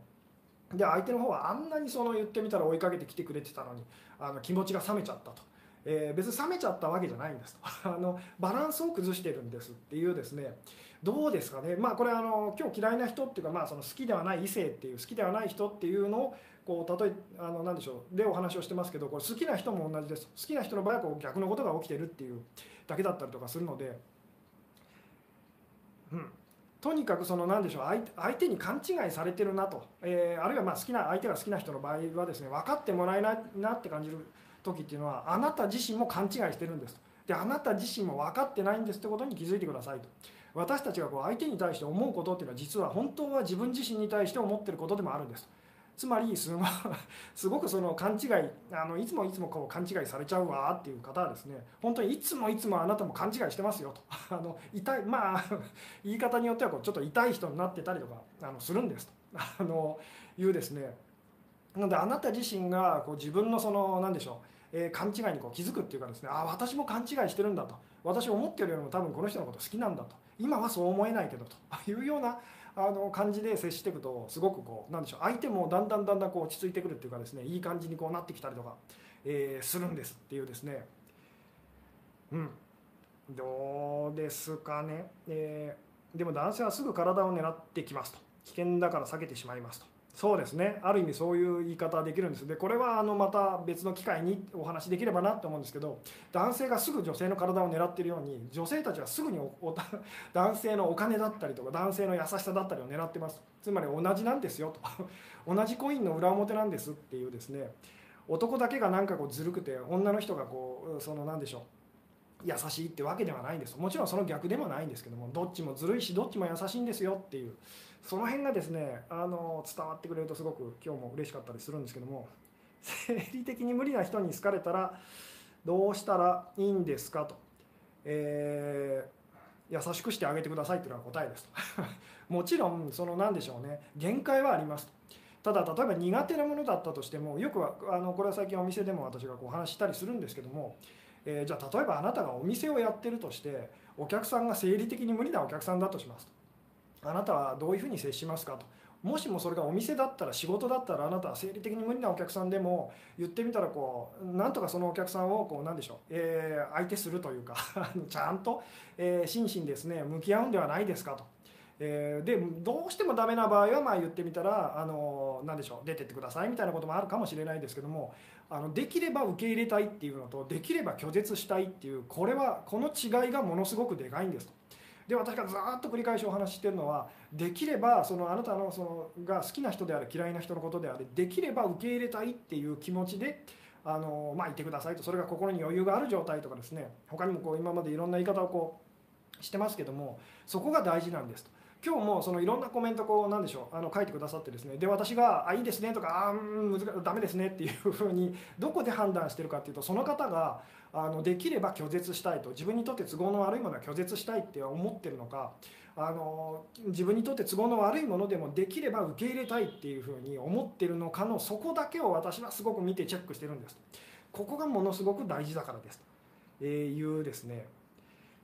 で相手の方はあんなにその言ってみたら追いかけてきてくれてたのにあの気持ちが冷めちゃったと、えー、別に冷めちゃったわけじゃないんですと。*laughs* あのバランスを崩してるんですっていうですね。どうですかね。まあこれあの今日嫌いな人っていうかまあその好きではない異性っていう好きではない人っていうのをこう例えあの何でしょう。でお話をしてますけどこれ好きな人も同じです。好きな人の場合はこう逆のことが起きてるっていう。だけだったりとかするので、うん、とにかくその何でしょう相手に勘違いされてるなと、えー、あるいはまあ好きな相手が好きな人の場合はですね分かってもらえないなって感じる時っていうのはあなた自身も勘違いしてるんですであなた自身も分かってないんですってことに気づいてくださいと。私たちがこう相手に対して思うことっていうのは実は本当は自分自身に対して思ってることでもあるんですつまりすご *laughs* すごくその勘違いあのいつもいつもこう勘違いされちゃうわっていう方はですね本当にいつもいつもあなたも勘違いしてますよと。*laughs* あの痛いまあ *laughs* 言い方によってはこうちょっと痛い人になってたりとかあのするんですと。あのいうですね。なのであなた自身がこう自分のその何でしょうえー、勘違いにこう気づくっていうかですねあ私も勘違いしてるんだと。私思ってるよりも多分この人のこと好きなんだと。今はそう思えないけどと。いうようなあの感じで接していくとすごくこうなんでしょう相手もだんだんだんだんこう落ち着いてくるっていうかですねいい感じにこうなってきたりとか、えー、するんですっていうですね。うん。どうですかね、えー、でも男性はすぐ体を狙ってきますと。危険だから避けてしまいますと。そうですね。ある意味そういう言い方できるんです。でこれはあのまた別の機会にお話できればなと思うんですけど男性がすぐ女性の体を狙ってるように女性たちはすぐに *laughs* 男性のお金だったりとか男性の優しさだったりを狙ってます。つまり同じなんですよと。同じコインの裏表なんですっていうですね。男だけがなんかこうずるくて女の人がこうその何でしょう。優しいってわけではないんです。もちろんその逆でもないんですけどもどっちもずるいしどっちも優しいんですよっていうその辺がですねあの伝わってくれるとすごく今日も嬉しかったりするんですけども生理的に無理な人に好かれたらどうしたらいいんですかと、えー、優しくしてあげてくださいっていうのが答えですと。*laughs* もちろんその何でしょうね。限界はありますと。ただ例えば苦手なものだったとしてもよくはあのこれは最近お店でも私がこう話したりするんですけども、えー、じゃあ例えばあなたがお店をやってるとしてお客さんが生理的に無理なお客さんだとしますとあなたはどういうふうに接しますかともしもそれがお店だったら仕事だったらあなたは生理的に無理なお客さんでも言ってみたらこうなんとかそのお客さんをこうなんでしょう、えー、相手するというか *laughs* ちゃんと、えー、真摯にですね向き合うんではないですかと。えー、でどうしてもダメな場合はまあ言ってみたらあの何でしょう出てってくださいみたいなこともあるかもしれないですけどもあのできれば受け入れたいっていうのとできれば拒絶したいっていうこれはこの違いがものすごくでかいんですと。で私がずっと繰り返しお話ししてるのはできればそのあなたのそのが好きな人であれ嫌いな人のことであれできれば受け入れたいっていう気持ちであの、まあ、いてくださいとそれが心に余裕がある状態とかですね他にもこう今までいろんな言い方をこうしてますけどもそこが大事なんですと。今日もそのいろんなコメントこうなんでしょうあの書いてくださってですねで私が「あいいですね」とか「あうん難ダメですね」っていうふうにどこで判断してるかっていうとその方があのできれば拒絶したいと自分にとって都合の悪いものは拒絶したいって思ってるのかあの自分にとって都合の悪いものでもできれば受け入れたいっていうふうに思ってるのかのそこだけを私はすごく見てチェックしてるんです。ここがものすごく大事だからです。というですね。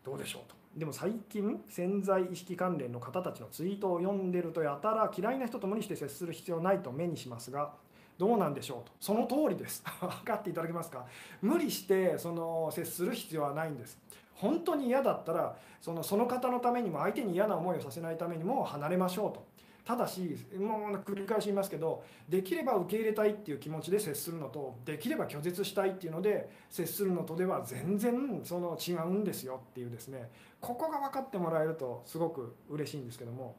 どうでしょうと。でも最近潜在意識関連の方たちのツイートを読んでるとやたら嫌いな人と無理して接する必要ないと目にしますがどうなんでしょうと。その通りです。*laughs* 分かっていただけますか？無理してその接する必要はないんです。本当に嫌だったらそのその方のためにも相手に嫌な思いをさせないためにも離れましょうと。ただしもう繰り返し言いますけどできれば受け入れたいっていう気持ちで接するのとできれば拒絶したいっていうので接するのとでは全然その違うんですよっていうですね。ここが分かってもらえるとすごく嬉しいんですけども。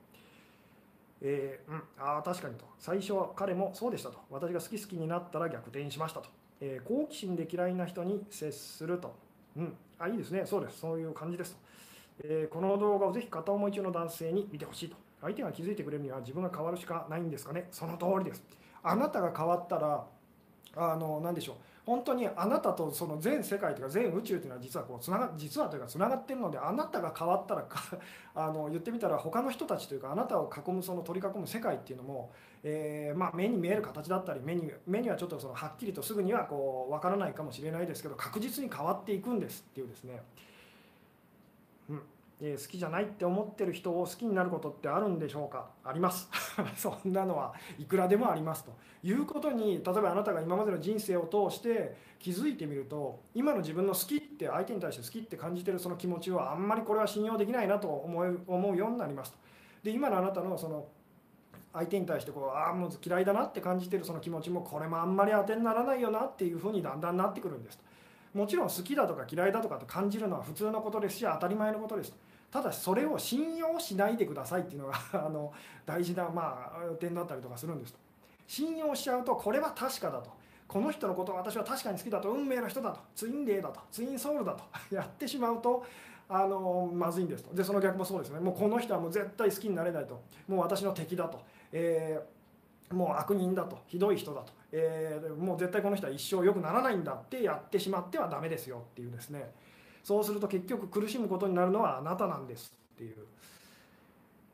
えー、うん、ああ確かにと。最初は彼もそうでしたと。私が好き好きになったら逆転しましたと、えー、好奇心で嫌いな人に接すると、うん、あいいですね。そうです。そういう感じですと、えー、この動画をぜひ片思い中の男性に見てほしいと。相手が気づいてくれるには自分が変わるしかないんですかね。その通りです。あなたが変わったらあの何でしょう。本当にあなたとその全世界というか全宇宙というのは実はこうつなが実はというかつながってるのであなたが変わったらか *laughs* あの言ってみたら他の人たちというかあなたを囲むその取り囲む世界っていうのも、えー、まあ、目に見える形だったり目に目にはちょっとそのはっきりとすぐにはこう分からないかもしれないですけど確実に変わっていくんですっていうですね。うんえ好きじゃないって思ってる人を好きになることってあるんでしょうか？あります。*laughs* そんなのはいくらでもありますということに例えばあなたが今までの人生を通して気づいてみると今の自分の好きって相手に対して好きって感じてるその気持ちはあんまりこれは信用できないなと思う思うようになりますと。で今のあなたのその相手に対してこうああもう嫌いだなって感じてるその気持ちもこれもあんまり当てにならないよなっていうふうにだんだんなってくるんですと。もちろん好きだとか嫌いだとかって感じるのは普通のことですし当たり前のことですただそれを信用しないでくださいっていうのが *laughs* あの大事な、まあ、点だったりとかするんですと。信用しちゃうとこれは確かだと。この人のことを私は確かに好きだと。運命の人だと。ツインレイだと。ツインソウルだと。*laughs* やってしまうとあのまずいんですと。でその逆もそうですね。もうこの人はもう絶対好きになれないと。もう私の敵だと、えー、もう悪人だと。ひどい人だと、えー、もう絶対この人は一生良くならないんだってやってしまってはダメですよっていうですね。そうすると結局苦しむことになるのはあなたなんですっていう、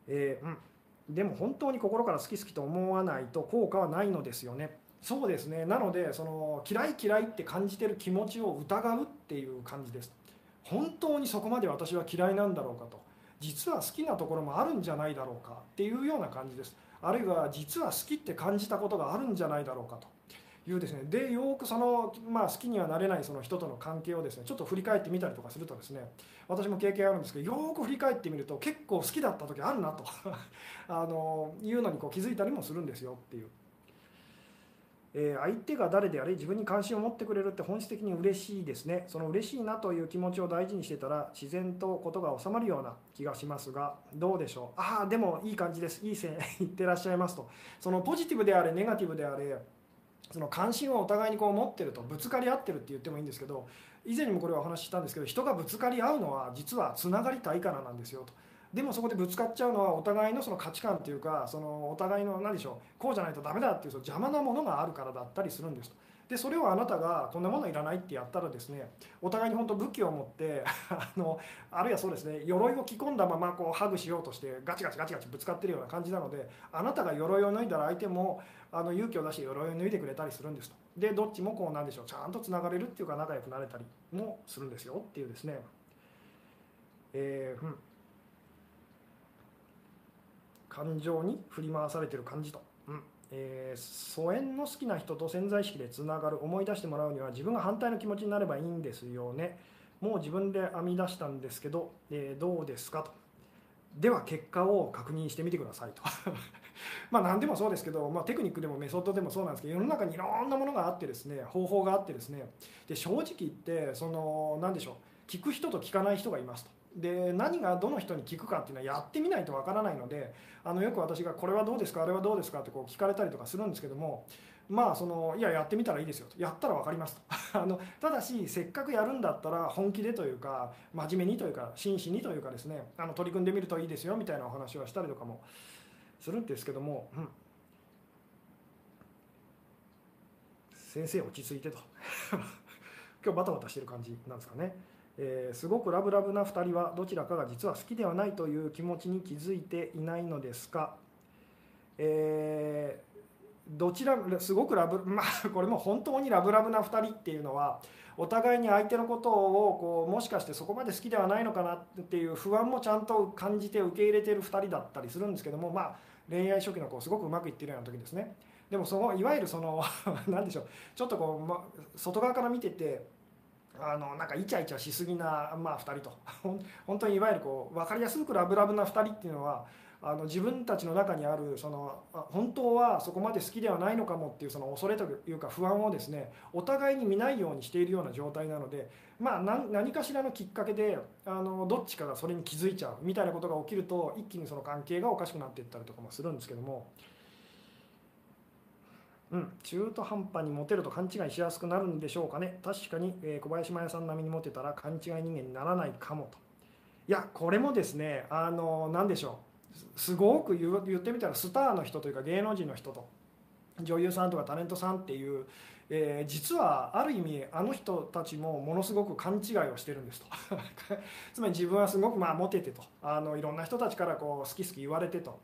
えー、うん、でも本当に心から好き好きと思わないと効果はないのですよね。そうですね。なのでその嫌い嫌いって感じてる気持ちを疑うっていう感じです。本当にそこまで私は嫌いなんだろうかと。実は好きなところもあるんじゃないだろうかっていうような感じです。あるいは実は好きって感じたことがあるんじゃないだろうかと。いうですね。でよくその、まあ、好きにはなれないその人との関係をですねちょっと振り返ってみたりとかするとですね私も経験あるんですけどよく振り返ってみると結構好きだった時あるなと *laughs* あのいうのにこう気づいたりもするんですよっていう。えー、相手が誰であれ自分に関心を持ってくれるって本質的に嬉しいですね。その嬉しいなという気持ちを大事にしてたら自然とことが収まるような気がしますがどうでしょう。ああでもいい感じです。いい線 *laughs* いってらっしゃいますと。そのポジティブであれネガティブであれその関心をお互いにこう持ってるとぶつかり合ってるって言ってもいいんですけど以前にもこれはお話ししたんですけど人がぶつかり合うのは実はつながりたいからなんですよと。でもそこでぶつかっちゃうのはお互いのその価値観っていうかそのお互いの何でしょうこうじゃないとダメだっていうその邪魔なものがあるからだったりするんですと。でそれをあなたがこんなものいらないってやったらですねお互いに本当武器を持って *laughs* あのあるいはそうですね鎧を着込んだままこうハグしようとしてガチガチガチガチぶつかってるような感じなのであなたが鎧を脱いだら相手もあの勇気を出して鎧を脱いでくれたりするんですと。でどっちもこうなんでしょう。ちゃんとつながれるっていうか仲良くなれたりもするんですよ。っていうですね。えー、うん。感情に振り回されてる感じと。えー、疎遠の好きな人と潜在意識でつながる思い出してもらうには自分が反対の気持ちになればいいんですよね。もう自分で編み出したんですけど、えー、どうですかと。では結果を確認してみてくださいと。*laughs* まあ何でもそうですけど、まあ、テクニックでもメソッドでもそうなんですけど世の中にいろんなものがあってですね方法があってですね。で正直言ってその何でしょう。聞く人と聞かない人がいますと。で何がどの人に聞くかっていうのはやってみないとわからないのであのよく私が「これはどうですかあれはどうですか?」ってこう聞かれたりとかするんですけどもまあそのいややってみたらいいですよとやったら分かりますと *laughs* あのただしせっかくやるんだったら本気でというか真面目にというか真摯にというかですねあの取り組んでみるといいですよみたいなお話はしたりとかもするんですけども、うん、先生落ち着いてと *laughs* 今日バタバタしてる感じなんですかね。えー、すごくラブラブな2人はどちらかが実は好きではないという気持ちに気づいていないのですか、えー、どちらすごくラブまあこれも本当にラブラブな2人っていうのはお互いに相手のことをこうもしかしてそこまで好きではないのかなっていう不安もちゃんと感じて受け入れてる2人だったりするんですけどもまあ恋愛初期のこうすごくうまくいってるような時ですね。でもそのいわゆるその何でしょうちょっとこう、ま、外側から見ててあのなんかイチャイチャしすぎな、まあ、2人と *laughs* 本当にいわゆるこう分かりやすくラブラブな2人っていうのはあの自分たちの中にあるその本当はそこまで好きではないのかもっていうその恐れというか不安をですねお互いに見ないようにしているような状態なので、まあ、何かしらのきっかけであのどっちかがそれに気づいちゃうみたいなことが起きると一気にその関係がおかしくなっていったりとかもするんですけども。うん、中途半端にモテると勘違いしやすくなるんでしょうかね。確かに、えー、小林麻也さん並みにモテたら勘違い人間にならないかもと。いやこれもですねあの何でしょう。すごく言ってみたらスターの人というか芸能人の人と女優さんとかタレントさんっていう、えー、実はある意味あの人たちもものすごく勘違いをしてるんですと。*laughs* つまり自分はすごくまあモテてと。あのいろんな人たちからこう好き好き言われてと。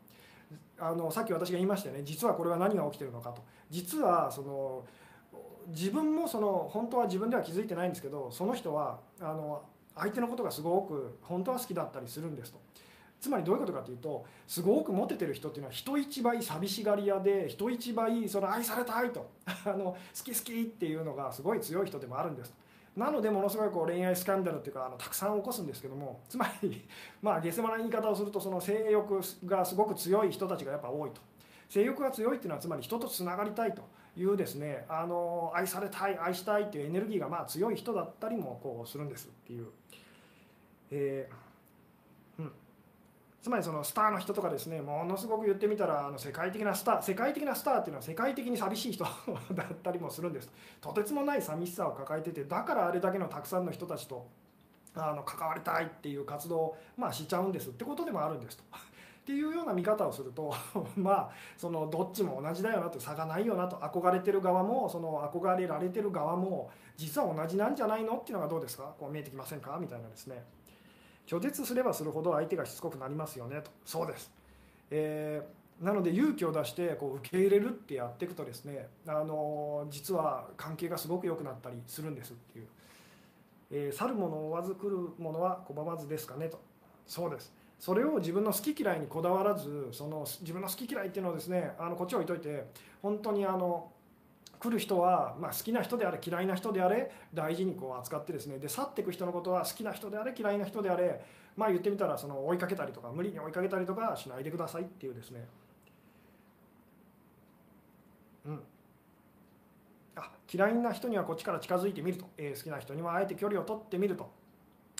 あのさっき私が言いましたよね。実はこれは何が起きてるのかと。実はその自分もその本当は自分では気づいてないんですけどその人はあの相手のことがすごく本当は好きだったりするんですと。つまりどういうことかというとすごくモテてる人っていうのは人一倍寂しがり屋で人一倍その愛されたいと。*laughs* あの好き好きっていうのがすごい強い人でもあるんですなのでものすごいこう恋愛スキャンダルっていうかあのたくさん起こすんですけども *laughs* つまりまあ下世話な言い方をするとその性欲がすごく強い人たちがやっぱ多いと性欲が強いっていうのはつまり人とつながりたいというですねあの愛されたい愛したいっていうエネルギーがまあ強い人だったりもこうするんですっていう。えーつまりそのスターの人とかですねものすごく言ってみたらあの世界的なスター世界的なスターっていうのは世界的に寂しい人 *laughs* だったりもするんです。とてつもない寂しさを抱えててだからあれだけのたくさんの人たちとあの関わりたいっていう活動を、まあ、しちゃうんです。ってことでもあるんです。と。*laughs* っていうような見方をすると *laughs* まあそのどっちも同じだよなと。差がないよなと。憧れてる側もその憧れられてる側も実は同じなんじゃないの？っていうのがどうですか？こう見えてきませんか？みたいなですね。拒絶すればするほど相手がしつこくなりますよねと。そうです、えー、なので勇気を出してこう受け入れるってやっていくとですねあの実は関係がすごく良くなったりするんですっていう、えー、去る者を追わず来る者は拒まずですかねと。そうです。それを自分の好き嫌いにこだわらずその自分の好き嫌いっていうのをですねあのこっち置いといて本当にあの来る人は、まあ、好きな人であれ嫌いな人であれ大事にこう扱ってですねで去っていく人のことは好きな人であれ嫌いな人であれまあ言ってみたらその追いかけたりとか無理に追いかけたりとかしないでくださいっていうですね。うん。あ嫌いな人にはこっちから近づいてみると、えー、好きな人にはあえて距離を取ってみると。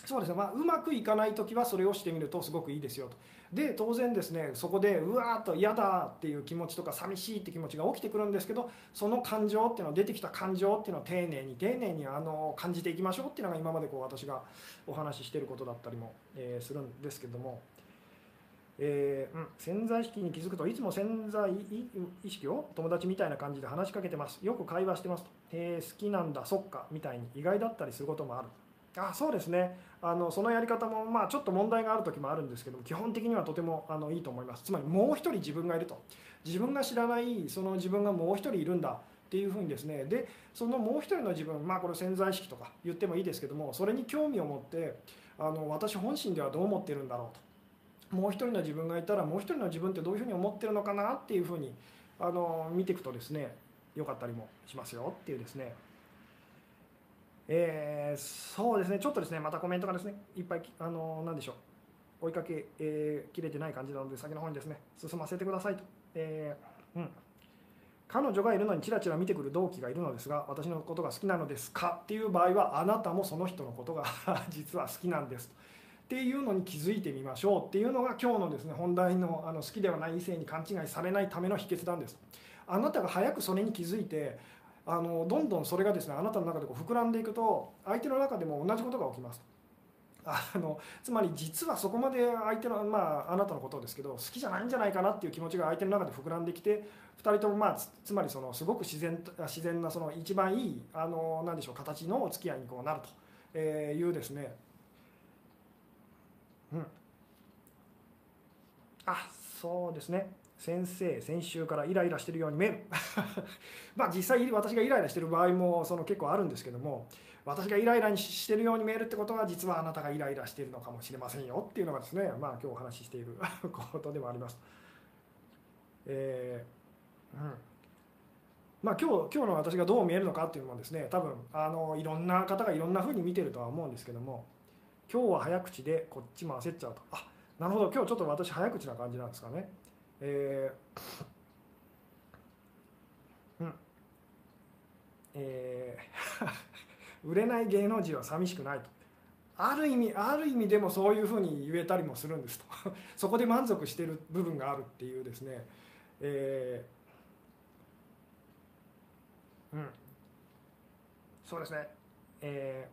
そうですね、まあ、うまくいかない時はそれをしてみるとすごくいいですよと。で当然ですねそこでうわーっと嫌だっていう気持ちとか寂しいって気持ちが起きてくるんですけどその感情っていうの出てきた感情っていうのを丁寧に丁寧にあの感じていきましょうっていうのが今までこう私がお話ししてることだったりも、え、するんですけども。えーうん、潜在意識に気づくといつも潜在意識を友達みたいな感じで話しかけてますよく会話してますと、えー、好きなんだそっかみたいに意外だったりすることもあるあそうですね。あのそのやり方も、まあ、ちょっと問題がある時もあるんですけど基本的にはとてもあのいいと思います。つまりもう一人自分がいると。自分が知らないその自分がもう一人いるんだ。っていうふうにですね。でそのもう一人の自分まあこれ潜在意識とか言ってもいいですけどもそれに興味を持ってあの私本心ではどう思ってるんだろうと。もう一人の自分がいたらもう一人の自分ってどういうふうに思ってるのかなっていうふうにあの見ていくとですね良かったりもしますよっていうですね。えー、そうですね、ちょっとですね、またコメントがですね、いっぱい、あのなんでしょう、追いかけ、えー、きれてない感じなので、先の方にですね、進ませてくださいと。えー、うん。彼女がいるのにチラチラ見てくる同期がいるのですが、私のことが好きなのですか？っていう場合は、あなたもその人のことが *laughs* 実は好きなんです。っていうのに気づいてみましょうっていうのが今日のですね本題のあの好きではない異性に勘違いされないための秘訣なんですあなたが早くそれに気づいてあのどんどんそれがですねあなたの中でこう膨らんでいくと相手の中でも同じことが起きます。あのつまり実はそこまで相手の、まあ、あなたのことですけど好きじゃないんじゃないかなっていう気持ちが相手の中で膨らんできて2人とも、まあ、つまりそのすごく自然自然なその一番いいあの何でしょう形のお付き合いにこうなるというですね。うん。あそうですね。先生先週からイライラしてるように見えるまあ実際私がイライラしてる場合もその結構あるんですけども私がイライラしてるように見えるってことは実はあなたがイライラしてるのかもしれませんよっていうのがですねまあ今日お話ししている *laughs* ことでもあります。えー、うんまあ、今日今日の私がどう見えるのかっていうのもですね多分あのいろんな方がいろんなふうに見てるとは思うんですけども今日は早口でこっちも焦っちゃうとあなるほど今日ちょっと私早口な感じなんですかね。えー、うん。えー、*laughs* 売れない芸能人は寂しくないと。ある意味ある意味でもそういうふうに言えたりもするんですと。*laughs* そこで満足してる部分があるっていうですね。えー、うん。そうですね。え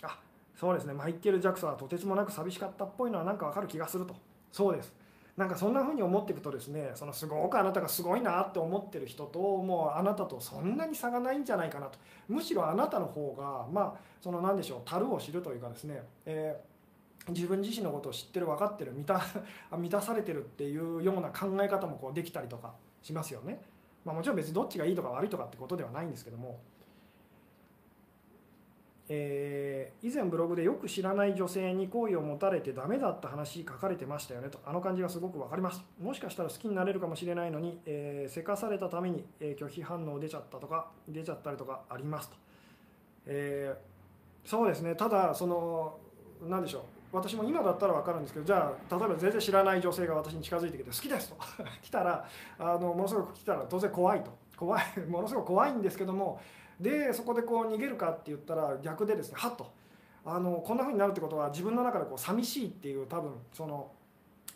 ー、あそうですね。マイケル・ジャクソンはとてつもなく寂しかったっぽいのはなんかわかる気がすると。そうです。なんかそんな風に思っていくとですねそのすごくあなたがすごいなって思ってる人ともうあなたとそんなに差がないんじゃないかなとむしろあなたの方がまあその何でしょう樽を知るというかですね、えー、自分自身のことを知ってる分かってる満た *laughs* 満たされてるっていうような考え方もこうできたりとかしますよね。まあ、もちろん別にどっちがいいとか悪いとかってことではないんですけども。えー、以前ブログでよく知らない女性に好意を持たれてダメだった話書かれてましたよねと。あの感じがすごく分かります。もしかしたら好きになれるかもしれないのに、えー、せかされたために、えー、拒否反応出ちゃったとか出ちゃったりとかありますと、えー、そうですね。ただその何でしょう。私も今だったら分かるんですけどじゃあ例えば全然知らない女性が私に近づいてきて「好きです」と。*laughs* 来たらあのものすごく来たら当然怖いと。怖いものすごく怖いんですけどもでそこでこう逃げるかって言ったら逆でですねはっと。あのこんな風になるってことは自分の中でこう寂しいっていう多分その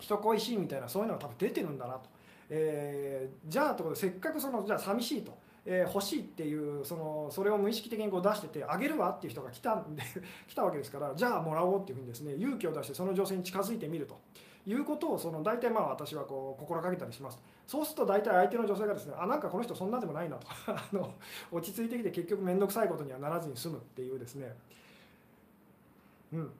人恋しいみたいなそういうのが多分出てるんだなと、えー、じゃあってことでせっかくそのじゃあ寂しいと、えー、欲しいっていうそのそれを無意識的にこう出しててあげるわっていう人が来たんで *laughs* 来たわけですからじゃあもらおうっていうふうにですね勇気を出してその女性に近づいてみると。いうことをその大体まあ私はこう心がけたりします。そうすると大体相手の女性がですねあなんかこの人そんなでもないな。と *laughs* あの落ち着いてきて結局面倒くさいことにはならずに済むっていうですね。うん。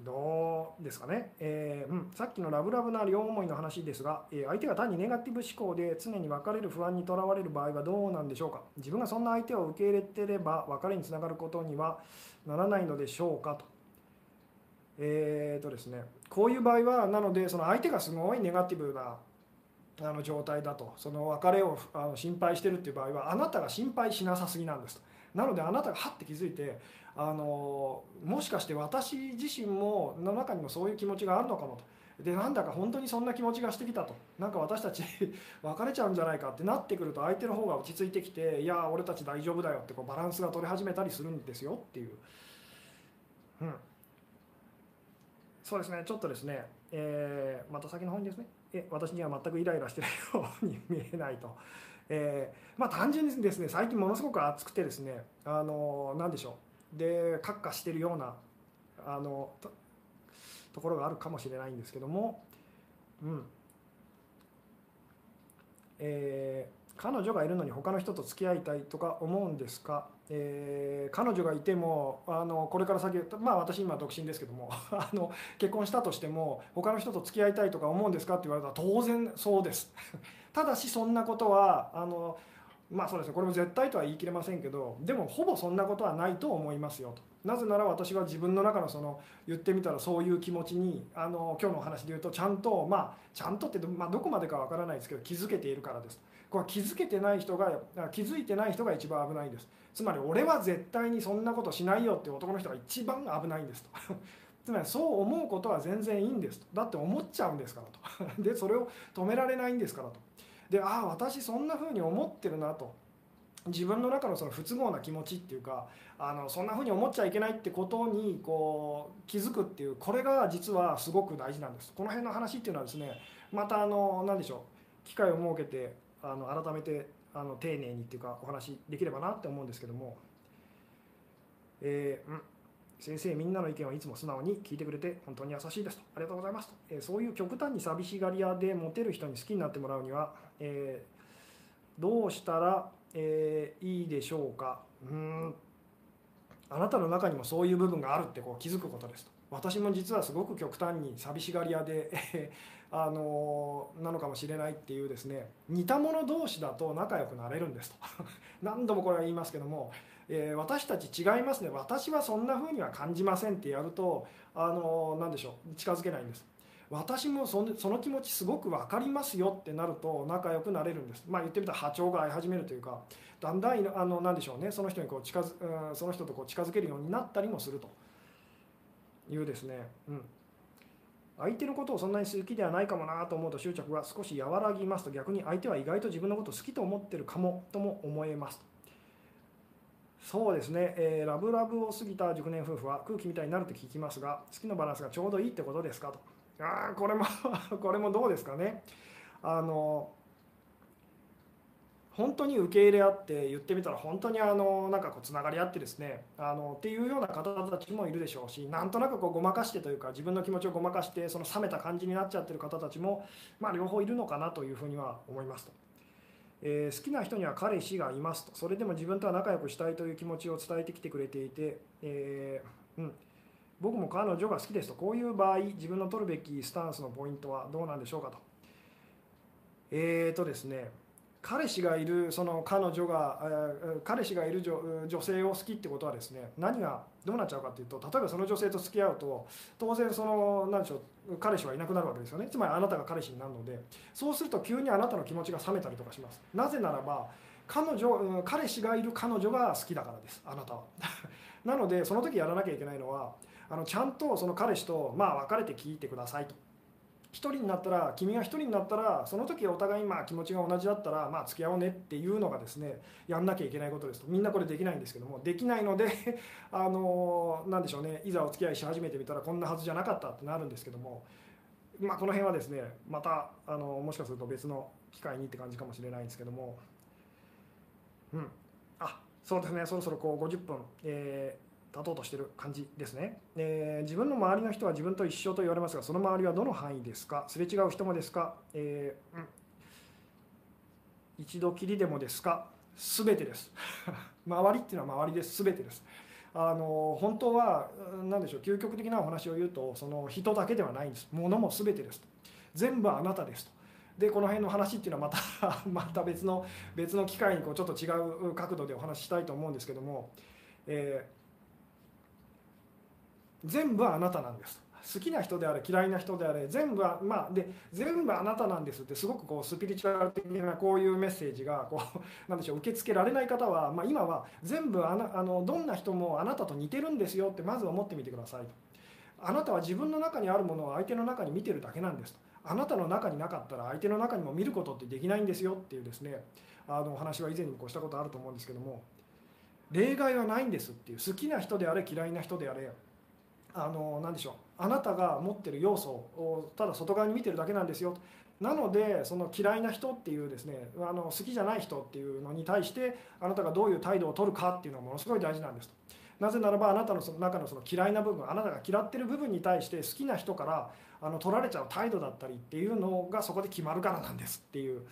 どうですかね、えーうん、さっきのラブラブな両思いの話ですが、えー、相手が単にネガティブ思考で常に別れる不安にとらわれる場合はどうなんでしょうか。自分がそんな相手を受け入れてれば別れにつながることにはならないのでしょうかと。えーとですね、こういう場合はなのでその相手がすごいネガティブなあの状態だとその別れをあの心配してるっていう場合はあなたが心配しなさすぎなんですと。なのであなたがはって気づいてあのもしかして私自身もの中にもそういう気持ちがあるのかもと。でなんだか本当にそんな気持ちがしてきたと。なんか私たち *laughs* 別れちゃうんじゃないかってなってくると相手の方が落ち着いてきていや俺たち大丈夫だよってこうバランスが取れ始めたりするんですよっていう。うん。そうですね。ちょっとですね、えー、また先の方にですねえ私には全くイライラしてるように見えないと、えー、まあ単純にですね最近ものすごく暑くてですねあの何でしょう。でカッカしてるようなあのところがあるかもしれないんですけども。うん。えー彼女がいるのに他の人と付き合いたいとか思うんですか、えー、彼女がいてもあのこれから先まあ私今独身ですけども *laughs* あの結婚したとしても他の人と付き合いたいとか思うんですかって言われたら当然そうです。*laughs* ただしそんなことはあのまあそうですね。これも絶対とは言い切れませんけどでもほぼそんなことはないと思いますよと。なぜなら私は自分の中のその言ってみたらそういう気持ちにあの今日のお話で言うとちゃんとまあちゃんとって、まあ、どこまでかわからないですけど気づけているからです。これ気づけてない人が気づいてない人が一番危ないんです。つまり俺は絶対にそんなことしないよっていう男の人が一番危ないんですと。*laughs* つまりそう思うことは全然いいんですと。だって思っちゃうんですからと。*laughs* でそれを止められないんですからと。でああ私そんな風に思ってるなと。自分の中のその不都合な気持ちっていうかあのそんな風に思っちゃいけないってことにこう気づくっていうこれが実はすごく大事なんです。この辺の話っていうのはですねまたあの何でしょう機会を設けてあの改めてあの丁寧にっていうかお話できればなって思うんですけども、えー、うん、先生みんなの意見をいつも素直に聞いてくれて本当に優しいですと。ありがとうございますと、えー、そういう極端に寂しがり屋でモテる人に好きになってもらうには、えー、どうしたら、えいいでしょうか。うん。あなたの中にもそういう部分があるってこう気づくことですと。私も実はすごく極端に寂しがり屋であのなのかもしれないっていうですね似た者同士だと仲良くなれるんですと。*laughs* 何度もこれは言いますけども、えー、私たち違いますね。私はそんな風には感じませんってやるとあの何でしょう近づけないんです。私もそのその気持ちすごく分かりますよってなると仲良くなれるんです。まあ言ってみたら波長が合い始めるというかだんだんあの何でしょうね。その人にこう近づ、うん、その人とこう近づけるようになったりもするというですね。うん。相手のことをそんなに好きではないかもなと思うと執着が少し和らぎますと逆に相手は意外と自分のことを好きと思ってるかもとも思えます。そうですね、えー、ラブラブを過ぎた熟年夫婦は空気みたいになると聞きますが好きのバランスがちょうどいいってことですかと。ああこれも *laughs* これもどうですかね。あの本当に受け入れ合って言ってみたら本当にあのなんかこうつながり合ってですねあのっていうような方たちもいるでしょうしなんとなくこうごまかしてというか自分の気持ちをごまかしてその冷めた感じになっちゃってる方たちも、まあ、両方いるのかなというふうには思いますと。えー、好きな人には彼氏がいますとそれでも自分とは仲良くしたいという気持ちを伝えてきてくれていて、えー、うん、僕も彼女が好きですとこういう場合自分の取るべきスタンスのポイントはどうなんでしょうかと。えーとですね彼氏がいるその彼女が彼氏がいる女性を好きってことはですね何がどうなっちゃうかっていうと例えばその女性と付き合うと当然その何でしょう彼氏はいなくなるわけですよね。つまりあなたが彼氏になるので。そうすると急にあなたの気持ちが冷めたりとかします。なぜならば彼女彼氏がいる彼女が好きだからです。あなたは。*laughs* なのでその時やらなきゃいけないのはあのちゃんとその彼氏とまあ別れて聞いてくださいと。1人になったら君が1人になったらその時お互いまあ気持ちが同じだったらまあ付き合おうねっていうのがですねやんなきゃいけないことですと。みんなこれできないんですけどもできないので *laughs* あのなんでしょうね。いざお付き合いし始めてみたらこんなはずじゃなかったってなるんですけどもまあこの辺はですねまたあのもしかすると別の機会にって感じかもしれないんですけどもうん。あそうですね。そろそろこう50分、え立とうとしてる感じですね、えー、自分の周りの人は自分と一緒と言われますがその周りはどの範囲ですか？すれ違う人もですか、えー、うん、一度きりでもですか？全てです。*laughs* 周りっていうのは周りです。全てです。あの本当は何でしょう究極的なお話を言うとその人だけではないんです。物も全てです。全部あなたですと。でこの辺の話っていうのはまた *laughs* また別の別の機会にこうちょっと違う角度でお話ししたいと思うんですけども、えー全部あなたなんです。好きな人であれ嫌いな人であれ全部はまあで全部あなたなんですってすごくこうスピリチュアル的なこういうメッセージがこう *laughs* なんでしょう受け付けられない方は、まあ、今は全部あなあのどんな人もあなたと似てるんですよってまず思ってみてください。とあなたは自分の中にあるものを相手の中に見てるだけなんです。とあなたの中になかったら相手の中にも見ることってできないんですよっていうですねあのお話は以前にもこうしたことあると思うんですけども例外はないんですっていう好きな人であれ嫌いな人であれあの何でしょう。あなたが持ってる要素をただ外側に見てるだけなんですよ。なのでその嫌いな人っていうですねあの好きじゃない人っていうのに対してあなたがどういう態度を取るかっていうのはものすごい大事なんですと。なぜならばあなたのその中のその嫌いな部分あなたが嫌ってる部分に対して好きな人からあの取られちゃう態度だったりっていうのがそこで決まるからなんですっていう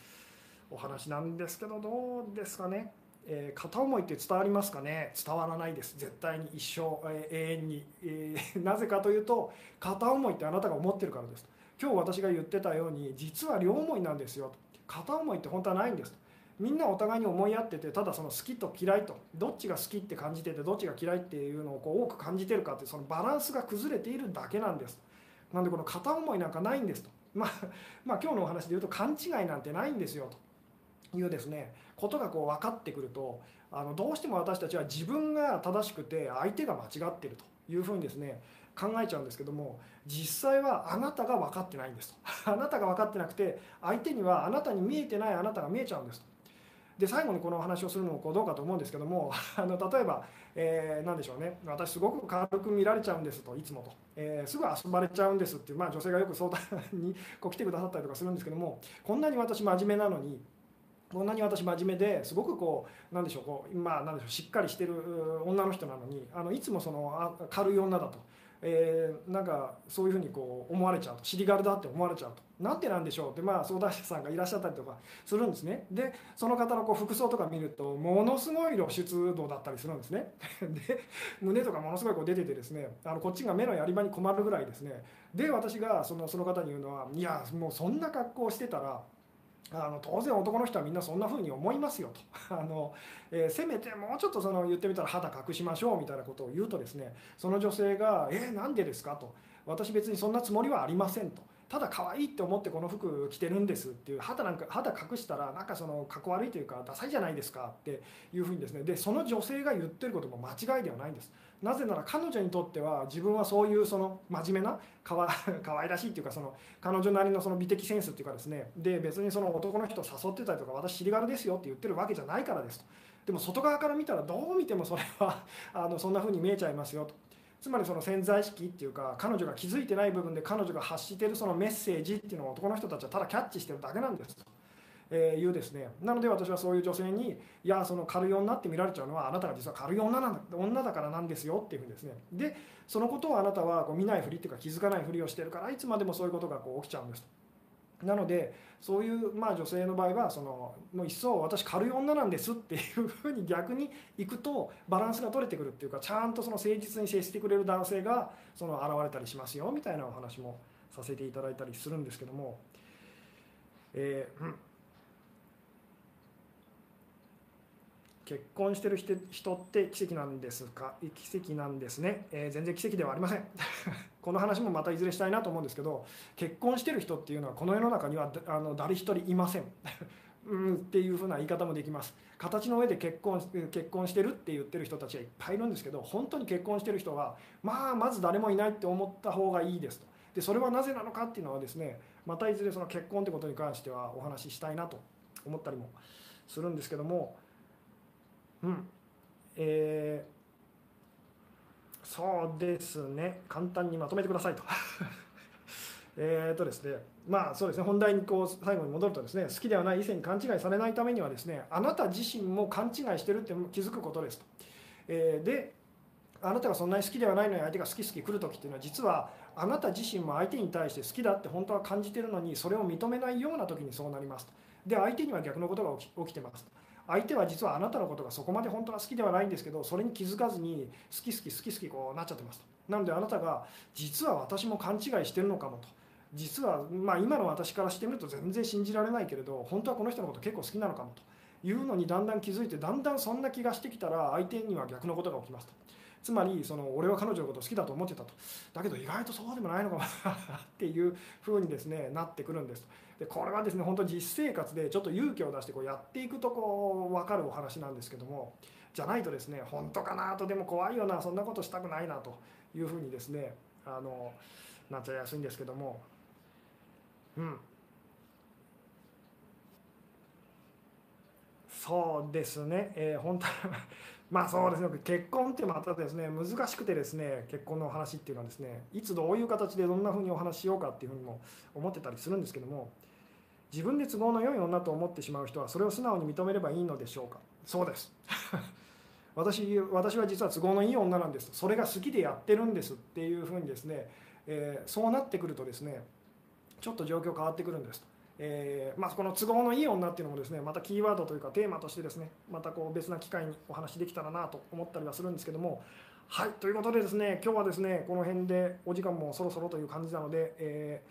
お話なんですけどどうですかね。えー、片思いって伝わりますかね？伝わらないです。絶対に一生、えー、永遠に、えー、*laughs* なぜかというと片思いってあなたが思ってるからです。今日私が言ってたように実は両思いなんですよ。片思いって本当はないんです。みんなお互いに思い合っててただその好きと嫌いとどっちが好きって感じててどっちが嫌いっていうのをこう多く感じてるかってそのバランスが崩れているだけなんです。なんでこの片思いなんかないんですと。まあ、まあ今日のお話で言うと勘違いなんてないんですよというですねことがこう分かってくるとあのどうしても私たちは自分が正しくて相手が間違ってるというふうにですね考えちゃうんですけども実際はあなたが分かってないんですと。*laughs* あなたが分かってなくて相手にはあなたに見えてないあなたが見えちゃうんですと。で最後にこのお話をするのもこうどうかと思うんですけども *laughs* あの例えば、えー、何でしょうね。私すごく軽く見られちゃうんですといつもと、えー、すぐ遊ばれちゃうんですっていう、まあ、女性がよく相談にこう来てくださったりとかするんですけどもこんなに私真面目なのにこんなに私真面目ですごくこうなんでしょうこうまあなんでしょうしっかりしてる女の人なのにあのいつもその軽い女だと、えー、なんかそういうふうにこう思われちゃうと。尻軽だって思われちゃうと。なんてなんでしょう。ってまあ相談者さんがいらっしゃったりとかするんですね。でその方のこう服装とか見るとものすごい露出度だったりするんですね。*laughs* で胸とかものすごいこう出ててですねあのこっちが目のやり場に困るぐらいですね。で私がそのその方に言うのはいやもうそんな格好してたらあの当然男の人はみんなそんな風に思いますよと *laughs* あの、えー、せめてもうちょっとその言ってみたら肌隠しましょうみたいなことを言うとですねその女性が「えー、なんでですか?」と「私別にそんなつもりはありません」と。ただ可愛いって思ってこの服着てるんですっていう肌なんか肌隠したらなんかそのかっこ悪いというかダサいじゃないですかっていうふうにですねでその女性が言ってることも間違いではないんですなぜなら彼女にとっては自分はそういうその真面目なかわ *laughs* 可愛らしいっていうかその彼女なりのその美的センスっていうかですね。で別にその男の人を誘ってたりとか私尻軽ですよって言ってるわけじゃないからですと。でも外側から見たらどう見てもそれは *laughs* あのそんな風に見えちゃいますよと。つまりその潜在意識っていうか彼女が気づいてない部分で彼女が発してるそのメッセージっていうのを男の人たちはただキャッチしてるだけなんですと。えいうですね。なので私はそういう女性にいやその軽い女って見られちゃうのはあなたが実は軽い女なんだ女だからなんですよっていうふうにですね。でそのことをあなたはこう見ないふりっていうか気づかないふりをしてるからいつまでもそういうことがこう起きちゃうんですと。なのでそういうまあ女性の場合はそのもう一層私軽い女なんですっていうふうに逆にいくとバランスが取れてくるっていうかちゃんとその誠実に接してくれる男性がその現れたりしますよみたいなお話もさせていただいたりするんですけども、えー結婚してる人って奇跡なんですか？奇跡なんですね、えー、全然奇跡ではありません。*laughs* この話もまたいずれしたいなと思うんですけど結婚してる人っていうのはこの世の中にはあの誰一人いません。*laughs* うんっていうふうな言い方もできます。形の上で結婚結婚してるって言ってる人たちはいっぱいいるんですけど本当に結婚してる人はまあまず誰もいないって思った方がいいですと。でそれはなぜなのかっていうのはですねまたいずれその結婚ってことに関してはお話ししたいなと思ったりもするんですけどもうん。えー、そうですね。簡単にまとめてくださいと。*laughs* えっとですね。まあそうですね。本題にこう最後に戻るとですね。好きではない異性に勘違いされないためにはですね。あなた自身も勘違いしてるって気づくことですと、えー、であなたがそんなに好きではないのに相手が好き好き来る時っていうのは実はあなた自身も相手に対して好きだって本当は感じてるのにそれを認めないような時にそうなりますと。で相手には逆のことが起き起きてますと。相手は実はあなたのことがそこまで本当は好きではないんですけどそれに気づかずに好き好き好き好きこうなっちゃってますと。なのであなたが実は私も勘違いしてるのかもと。実はまあ今の私からしてみると全然信じられないけれど本当はこの人のこと結構好きなのかもと。いうのにだんだん気づいてだんだんそんな気がしてきたら相手には逆のことが起きますと。つまりその俺は彼女のこと好きだと思ってたと。だけど意外とそうでもないのかなっていうふうにですねなってくるんですでこれはですね本当実生活でちょっと勇気を出してこうやっていくとこう分かるお話なんですけどもじゃないとですね本当かなとでも怖いよなそんなことしたくないなというふうにですねあのなっちゃいやすいんですけどもうん。そうですね、えー、本当 *laughs* まあそうですね結婚ってまたですね難しくてですね結婚のお話っていうのはですねいつどういう形でどんなふうにお話ししようかっていうふうにも思ってたりするんですけども自分で都合の良い女と思ってしまう人はそれを素直に認めればいいのでしょうか？そうです。*laughs* 私私は実は都合のいい女なんです。それが好きでやってるんですっていうふうにですね、えー、そうなってくるとですねちょっと状況変わってくるんですと。えー、まあ、この都合のいい女っていうのもですねまたキーワードというかテーマとしてですねまたこう別な機会にお話できたらなと思ったりはするんですけども。はいということでですね今日はですねこの辺でお時間もそろそろという感じなので、え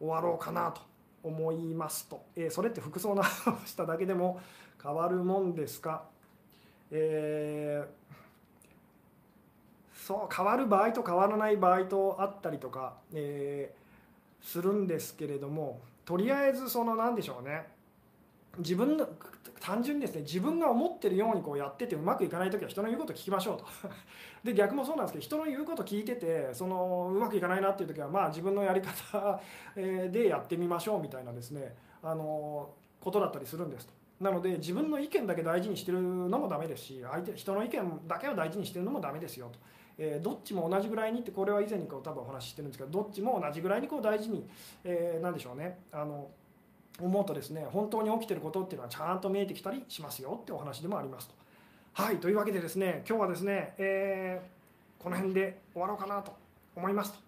ー、終わろうかなと思いますと、えー、それって服装の話しただけでも変わるもんですか、えそう変わる場合と変わらない場合とあったりとか、えするんですけれどもとりあえずその何でしょうね。自分の単純にですね自分が思ってるようにこうやっててうまくいかない時は人の言うこと聞きましょうと。*laughs* で逆もそうなんですけど人の言うこと聞いててそのうまくいかないなっていう時はまあ自分のやり方 *laughs* でやってみましょうみたいなですねあのことだったりするんですと。なので自分の意見だけ大事にしてるのもダメですし相手人の意見だけを大事にしてるのもダメですよと。えー、どっちも同じぐらいにってこれは以前にこう多分お話ししてるんですけどどっちも同じぐらいにこう大事に、えー、何でしょうね。あの思うとですね本当に起きてることっていうのはちゃんと見えてきたりしますよってお話でもありますと。はいというわけでですね今日はですね、えー、この辺で終わろうかなと思いますと。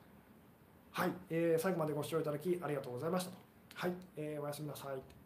はい、えー、最後までご視聴いただきありがとうございましたと。はい、えー、おやすみなさい。